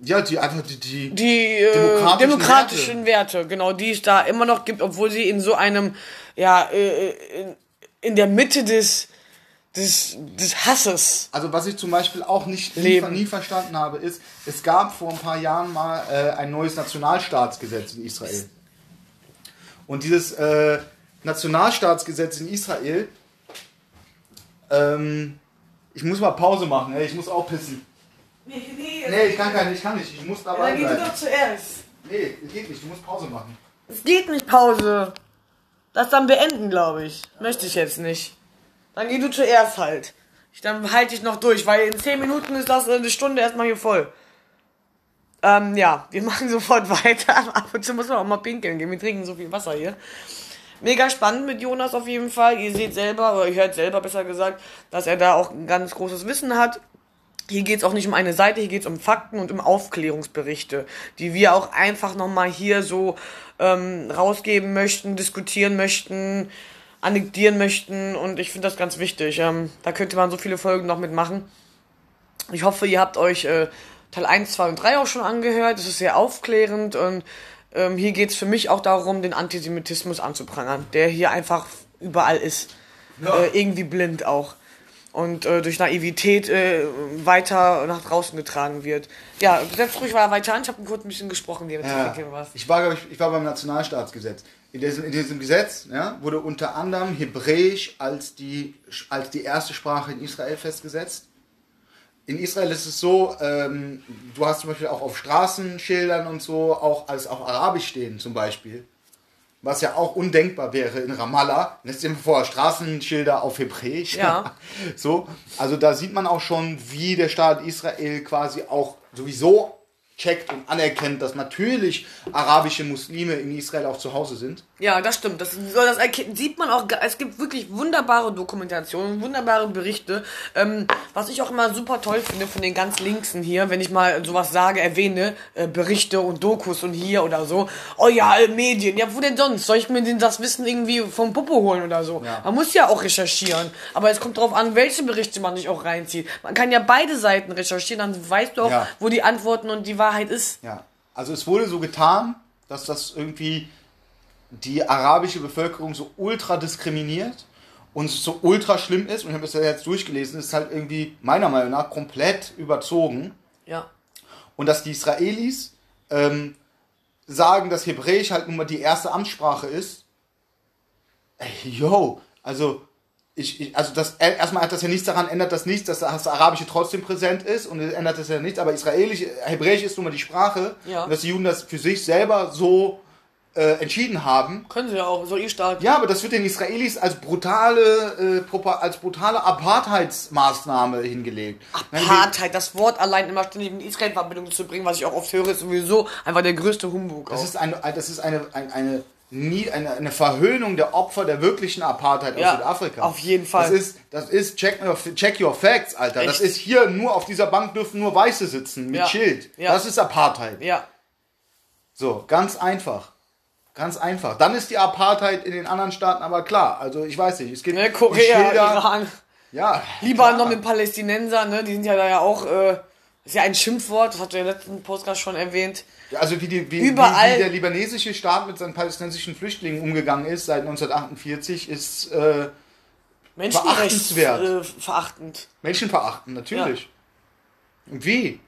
Ja, die einfach die, die, die äh, Demokratischen demokratischen, Werte. genau, die es da immer noch gibt, obwohl sie in so einem, ja, äh, in, in der Mitte des, des, des Hasses. Also was ich zum Beispiel auch nicht nie, nie verstanden habe, ist, es gab vor ein paar Jahren mal äh, ein neues Nationalstaatsgesetz in Israel. Und dieses äh, Nationalstaatsgesetz in Israel, ähm, ich muss mal Pause machen, ey, ich muss auch pissen. Nee, nee, Nee, ich kann gar nicht, ich kann nicht, ich muss dabei bleiben. zuerst. Nee, geht nicht, du musst Pause machen. Es geht nicht Pause. Das dann beenden, glaube ich. Möchte ich jetzt nicht. Dann geh du zuerst halt. Ich, dann halte ich noch durch, weil in 10 Minuten ist das eine Stunde erstmal hier voll. Ähm, ja, wir machen sofort weiter. Ab und zu muss man auch mal pinkeln gehen. Wir trinken so viel Wasser hier. Mega spannend mit Jonas auf jeden Fall. Ihr seht selber, oder ihr hört selber besser gesagt, dass er da auch ein ganz großes Wissen hat. Hier geht's auch nicht um eine Seite, hier geht's um Fakten und um Aufklärungsberichte, die wir auch einfach nochmal hier so ähm, rausgeben möchten, diskutieren möchten, annektieren möchten und ich finde das ganz wichtig. Ähm, da könnte man so viele Folgen noch mitmachen. Ich hoffe, ihr habt euch äh, Teil 1, 2 und 3 auch schon angehört. Es ist sehr aufklärend und ähm, hier geht's für mich auch darum, den Antisemitismus anzuprangern, der hier einfach überall ist. Ja. Äh, irgendwie blind auch. Und äh, durch Naivität äh, weiter nach draußen getragen wird. Ja, setz ruhig mal weiter an. Ich habe kurz ein bisschen gesprochen während Ja, du warst. ich war, ich, ich war beim Nationalstaatsgesetz. In diesem, in diesem Gesetz ja, wurde unter anderem Hebräisch als die, als die erste Sprache in Israel festgesetzt. In Israel ist es so, ähm, du hast zum Beispiel auch auf Straßenschildern und so auch als auch Arabisch stehen zum Beispiel. Was ja auch undenkbar wäre in Ramallah. Lässt dir vor, Straßenschilder auf Hebräisch. Ja. so, also da sieht man auch schon, wie der Staat Israel quasi auch sowieso checkt und anerkennt, dass natürlich arabische Muslime in Israel auch zu Hause sind. Ja, das stimmt. Das, das sieht man auch. Es gibt wirklich wunderbare Dokumentationen, wunderbare Berichte. Ähm, was ich auch immer super toll finde von den ganz Linksen hier, wenn ich mal sowas sage, erwähne, äh, Berichte und Dokus und hier oder so. Oh ja, Medien. Ja, wo denn sonst? Soll ich mir denn das Wissen irgendwie vom Popo holen oder so? Ja. Man muss ja auch recherchieren. Aber es kommt drauf an, welche Berichte man sich auch reinzieht. Man kann ja beide Seiten recherchieren, dann weißt du auch, Ja. wo die Antworten und die Wahrheit ist. Ja, also es wurde so getan, dass das irgendwie die arabische Bevölkerung so ultra diskriminiert und so ultra schlimm ist. Und ich habe das ja jetzt durchgelesen, ist halt irgendwie meiner Meinung nach komplett überzogen. Ja. Und dass die Israelis ähm, sagen, dass Hebräisch halt nun mal die erste Amtssprache ist. Ey, yo, also ich, ich, also das erstmal hat das ja nichts daran, ändert das nichts, dass das Arabische trotzdem präsent ist und ändert das ja nichts, aber Israelisch, Hebräisch ist nun mal die Sprache Ja. und dass die Juden das für sich selber so äh, entschieden haben. Können sie ja auch, so ihr Staat. Ja, aber das wird den Israelis als brutale, äh, als brutale Apartheidsmaßnahme hingelegt. Apartheid, das Wort allein immer ständig mit Israel in Verbindung zu bringen, was ich auch oft höre, ist sowieso einfach der größte Humbug. Das auch. ist eine, das ist eine, eine, eine, nie, eine, eine Verhöhnung der Opfer der wirklichen Apartheid Ja, aus Südafrika. auf jeden Fall. Das ist, das ist check, your, check your facts, Alter. Das Echt? ist hier nur auf dieser Bank dürfen nur Weiße sitzen mit Ja, Schild. ja. Das ist Apartheid. ja, So, ganz einfach. Ganz einfach. Dann ist die Apartheid in den anderen Staaten aber klar. Also ich weiß nicht, es gibt ne, die Korea, Schilder- Iran, Ja, Libanon mit Palästinensern, ne, die sind ja da ja auch, äh, ist ja ein Schimpfwort, das hat der letzten Podcast schon erwähnt. Also wie, die, wie, Überall- wie, wie der libanesische Staat mit seinen palästinensischen Flüchtlingen umgegangen ist seit 1948, ist äh, Verachtenswert. äh, verachtend. menschenverachtend, natürlich. Und wie?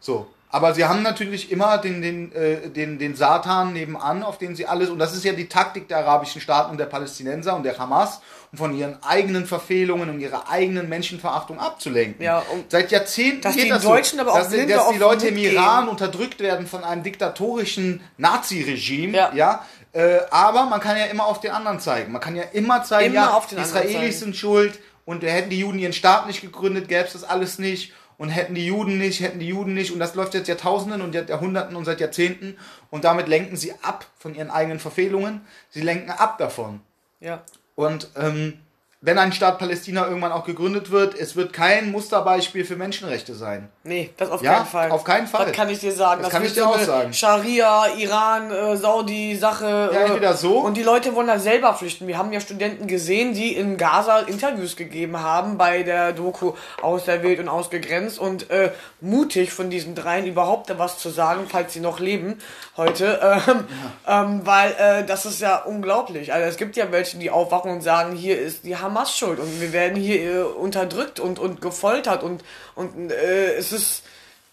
So. Aber sie haben natürlich immer den, den, äh, den, den Satan nebenan, auf den sie alles, und das ist ja die Taktik der arabischen Staaten und der Palästinenser und der Hamas, um von ihren eigenen Verfehlungen und ihrer eigenen Menschenverachtung abzulenken. Ja, Seit Jahrzehnten dass geht die das Deutschen so, aber auch dass, dass die Leute im. Iran unterdrückt werden von einem diktatorischen Nazi-Regime, Ja. ja, äh, aber man kann ja immer auf den anderen zeigen. Man kann ja immer zeigen, Immer ja, auf den die Israelis sind schuld und hätten die Juden ihren Staat nicht gegründet, gäbe es das alles nicht und hätten die Juden nicht, hätten die Juden nicht und das läuft jetzt Jahrtausenden und Jahrhunderten und seit Jahrzehnten und damit lenken sie ab von ihren eigenen Verfehlungen, sie lenken ab davon. Ja. Und ähm, wenn ein Staat Palästina irgendwann auch gegründet wird, es wird kein Musterbeispiel für Menschenrechte sein. Nee, das auf Ja, keinen Fall. auf keinen Fall. Das kann ich dir sagen. Das kann wird ich dir auch sagen. Scharia, Iran, äh, Saudi-Sache. Ja, äh, entweder so. Und die Leute wollen da selber flüchten. Wir haben ja Studenten gesehen, die in Gaza Interviews gegeben haben bei der Doku Auserwählt und Ausgegrenzt und äh, mutig von diesen dreien überhaupt was zu sagen, falls sie noch leben heute. Ähm, ähm, weil äh, das ist ja unglaublich. Also es gibt ja welche, die aufwachen und sagen, hier ist die Hamas schuld und wir werden hier äh, unterdrückt und, und gefoltert und, und äh, es ist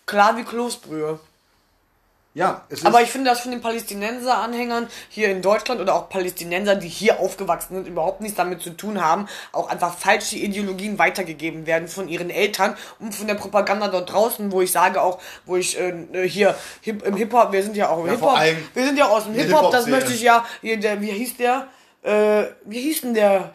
klar wie Kloßbrühe. Ja, es ist. Aber ich finde das von den Palästinenser-Anhängern hier in Deutschland oder auch Palästinenser, die hier aufgewachsen sind, überhaupt nichts damit zu tun haben, auch einfach falsche Ideologien weitergegeben werden von ihren Eltern und von der Propaganda dort draußen, wo ich sage auch, wo ich äh, hier Hip, im Hip-Hop, wir sind ja auch im Ja, Hip-Hop, wir sind ja auch aus dem Hip-Hop, das Hip-Hop-Szene. möchte ich ja, hier, der, wie hieß der, äh, wie hieß denn der,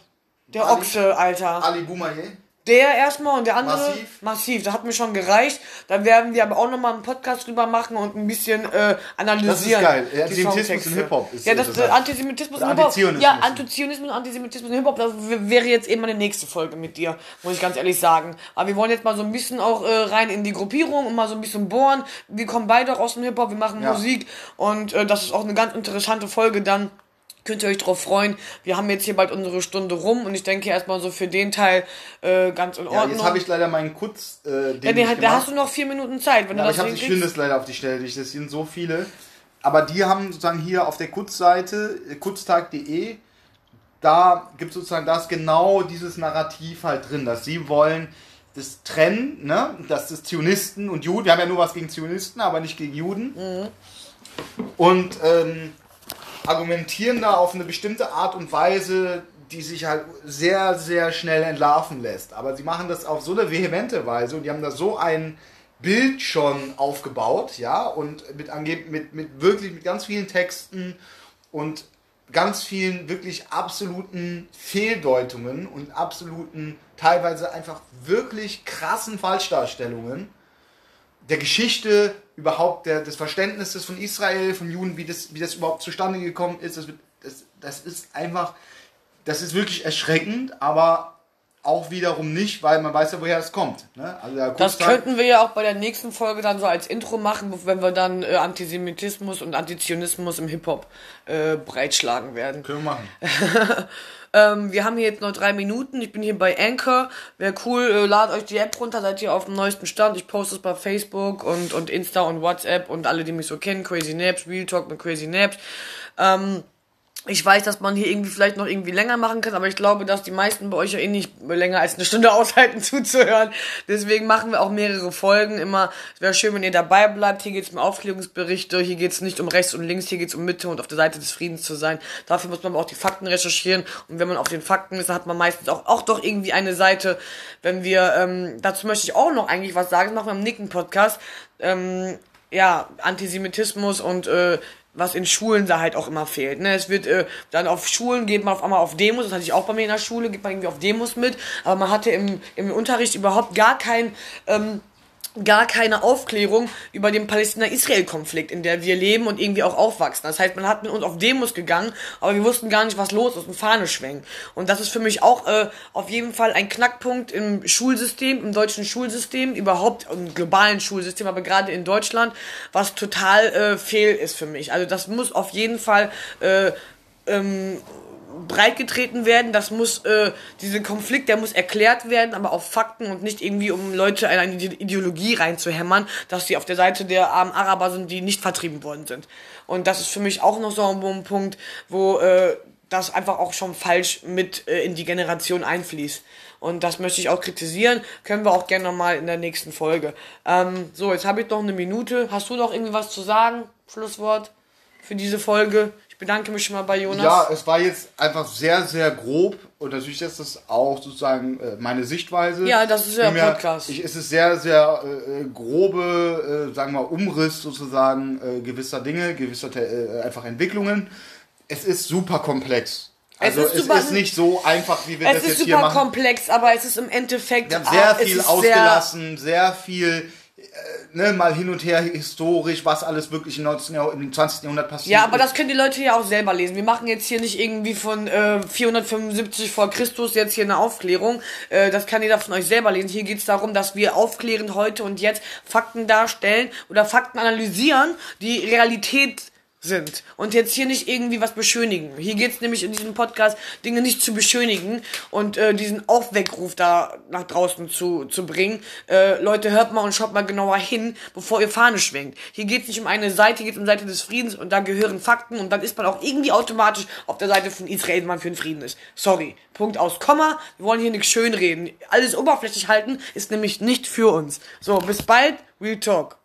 der Ali- Ochse, Alter. Ali Boumaier. Der erstmal und der andere Massiv. massiv. Das hat mir schon gereicht. Da werden wir aber auch nochmal einen Podcast drüber machen und ein bisschen äh, analysieren. Das ist geil. Antisemitismus im Hip-Hop Ja, das interessant. Antisemitismus Oder Hip-Hop. Ja, Antizionismus und Antisemitismus im Hip-Hop, das wäre jetzt eben meine nächste Folge mit dir, muss ich ganz ehrlich sagen. Aber wir wollen jetzt mal so ein bisschen auch äh, rein in die Gruppierung und mal so ein bisschen bohren. Wir kommen beide auch aus dem Hip-Hop, wir machen Ja. Musik und äh, das ist auch eine ganz interessante Folge dann. Könnt ihr euch drauf freuen. Wir haben jetzt hier bald unsere Stunde rum und ich denke erstmal so für den Teil äh, ganz in Ja, Ordnung. jetzt habe ich leider meinen Kurz. Äh, den Ja, den, da gemacht. hast du noch vier Minuten Zeit, wenn Ja, du aber ich, das hab, ich finde es leider auf die Stelle nicht. Das sind so viele. Aber die haben sozusagen hier auf der Kurzseite, äh, kurztag.de, da gibt es sozusagen das genau dieses Narrativ halt drin, dass sie wollen das trennen, ne? dass das Zionisten und Juden, wir haben ja nur was gegen Zionisten, aber nicht gegen Juden. Mhm. Und ähm, argumentieren da auf eine bestimmte Art und Weise, die sich halt sehr, sehr schnell entlarven lässt. Aber sie machen das auf so eine vehemente Weise und die haben da so ein Bild schon aufgebaut, ja, und mit, ange- mit, mit wirklich mit ganz vielen Texten und ganz vielen wirklich absoluten Fehldeutungen und absoluten, teilweise einfach wirklich krassen Falschdarstellungen der Geschichte überhaupt, der, des Verständnisses von Israel, von Juden, wie das, wie das überhaupt zustande gekommen ist. Das, das, das ist einfach, das ist wirklich erschreckend, aber auch wiederum nicht, weil man weiß ja, woher es kommt. Ne? Also Das könnten wir ja auch bei der nächsten Folge dann so als Intro machen, wenn wir dann äh, Antisemitismus und Antizionismus im Hip-Hop äh, breitschlagen werden. Können wir machen. Ähm, wir haben hier jetzt noch drei Minuten. Ich bin hier bei Anchor. Wäre cool, äh, ladet euch die App runter, seid ihr auf dem neuesten Stand. Ich poste es bei Facebook und, und Insta und WhatsApp und alle, die mich so kennen. Crazy Naps, Real Talk mit Crazy Naps. Ähm, ich weiß, dass man hier irgendwie vielleicht noch irgendwie länger machen kann, aber ich glaube, dass die meisten bei euch ja eh nicht länger als eine Stunde aushalten zuzuhören. Deswegen machen wir auch mehrere Folgen immer. Es wäre schön, wenn ihr dabei bleibt. Hier geht's um Aufklärungsberichte, hier geht's nicht um rechts und links, hier geht's um Mitte und auf der Seite des Friedens zu sein. Dafür muss man aber auch die Fakten recherchieren und wenn man auf den Fakten ist, dann hat man meistens auch, auch doch irgendwie eine Seite. Wenn wir, ähm, dazu möchte ich auch noch eigentlich was sagen, das machen wir im Nicken-Podcast. Ähm, ja, Antisemitismus und äh, was in Schulen da halt auch immer fehlt. Ne? Es wird äh, dann auf Schulen geht man auf einmal auf Demos, das hatte ich auch bei mir in der Schule, geht man irgendwie auf Demos mit, aber man hatte im, im Unterricht überhaupt gar kein ähm, gar keine Aufklärung über den Palästina-Israel-Konflikt, in der wir leben und irgendwie auch aufwachsen. Das heißt, man hat mit uns auf Demos gegangen, aber wir wussten gar nicht, was los ist und Fahne schwenken. Und das ist für mich auch äh, auf jeden Fall ein Knackpunkt im Schulsystem, im deutschen Schulsystem, überhaupt im globalen Schulsystem, aber gerade in Deutschland, was total äh, fehl ist für mich. Also das muss auf jeden Fall äh, ähm, breitgetreten werden. Das muss, äh, dieser Konflikt, der muss erklärt werden, aber auf Fakten und nicht irgendwie, um Leute in eine Ide- Ideologie reinzuhämmern, dass sie auf der Seite der armen Araber sind, die nicht vertrieben worden sind. Und das ist für mich auch noch so ein Punkt, wo äh, das einfach auch schon falsch mit äh, in die Generation einfließt. Und das möchte ich auch kritisieren. Können wir auch gerne nochmal in der nächsten Folge. Ähm, so, jetzt habe ich noch eine Minute. Hast du noch irgendwie was zu sagen? Schlusswort für diese Folge. Ich bedanke mich schon mal bei Jonas. Ja, es war jetzt einfach sehr, sehr grob und natürlich ist das auch sozusagen äh, meine Sichtweise. Ja, das ist ja mir- Podcast. Ich, es ist sehr, sehr äh, grobe, äh, sagen wir mal, Umriss sozusagen äh, gewisser Dinge, gewisser äh, einfach Entwicklungen. Es ist super komplex. Also ist es super- ist nicht so einfach, wie wir es das ist jetzt hier super machen. komplex, aber es ist im Endeffekt. Wir haben ah, sehr es viel ist ausgelassen, sehr, viel äh, ne, mal hin und her historisch, was alles wirklich im, 19. Jahrh im 20. Jahrhundert passiert Ja, aber ist. das können die Leute ja auch selber lesen. Wir machen jetzt hier nicht irgendwie von äh, 475 vor Christus jetzt hier eine Aufklärung. Äh, das kann jeder von euch selber lesen. Hier geht es darum, dass wir aufklärend heute und jetzt Fakten darstellen oder Fakten analysieren, die Realität sind und jetzt hier nicht irgendwie was beschönigen. Hier geht's nämlich in diesem Podcast, Dinge nicht zu beschönigen und äh, diesen Aufweckruf da nach draußen zu, zu bringen. Äh, Leute, hört mal und schaut mal genauer hin, bevor ihr Fahne schwenkt. Hier geht's nicht um eine Seite, hier geht's um Seite des Friedens und da gehören Fakten und dann ist man auch irgendwie automatisch auf der Seite von Israel, wenn man für den Frieden ist. Sorry. Punkt aus Komma. Wir wollen hier nichts schönreden. Alles oberflächlich halten ist nämlich nicht für uns. So, bis bald. Real Talk.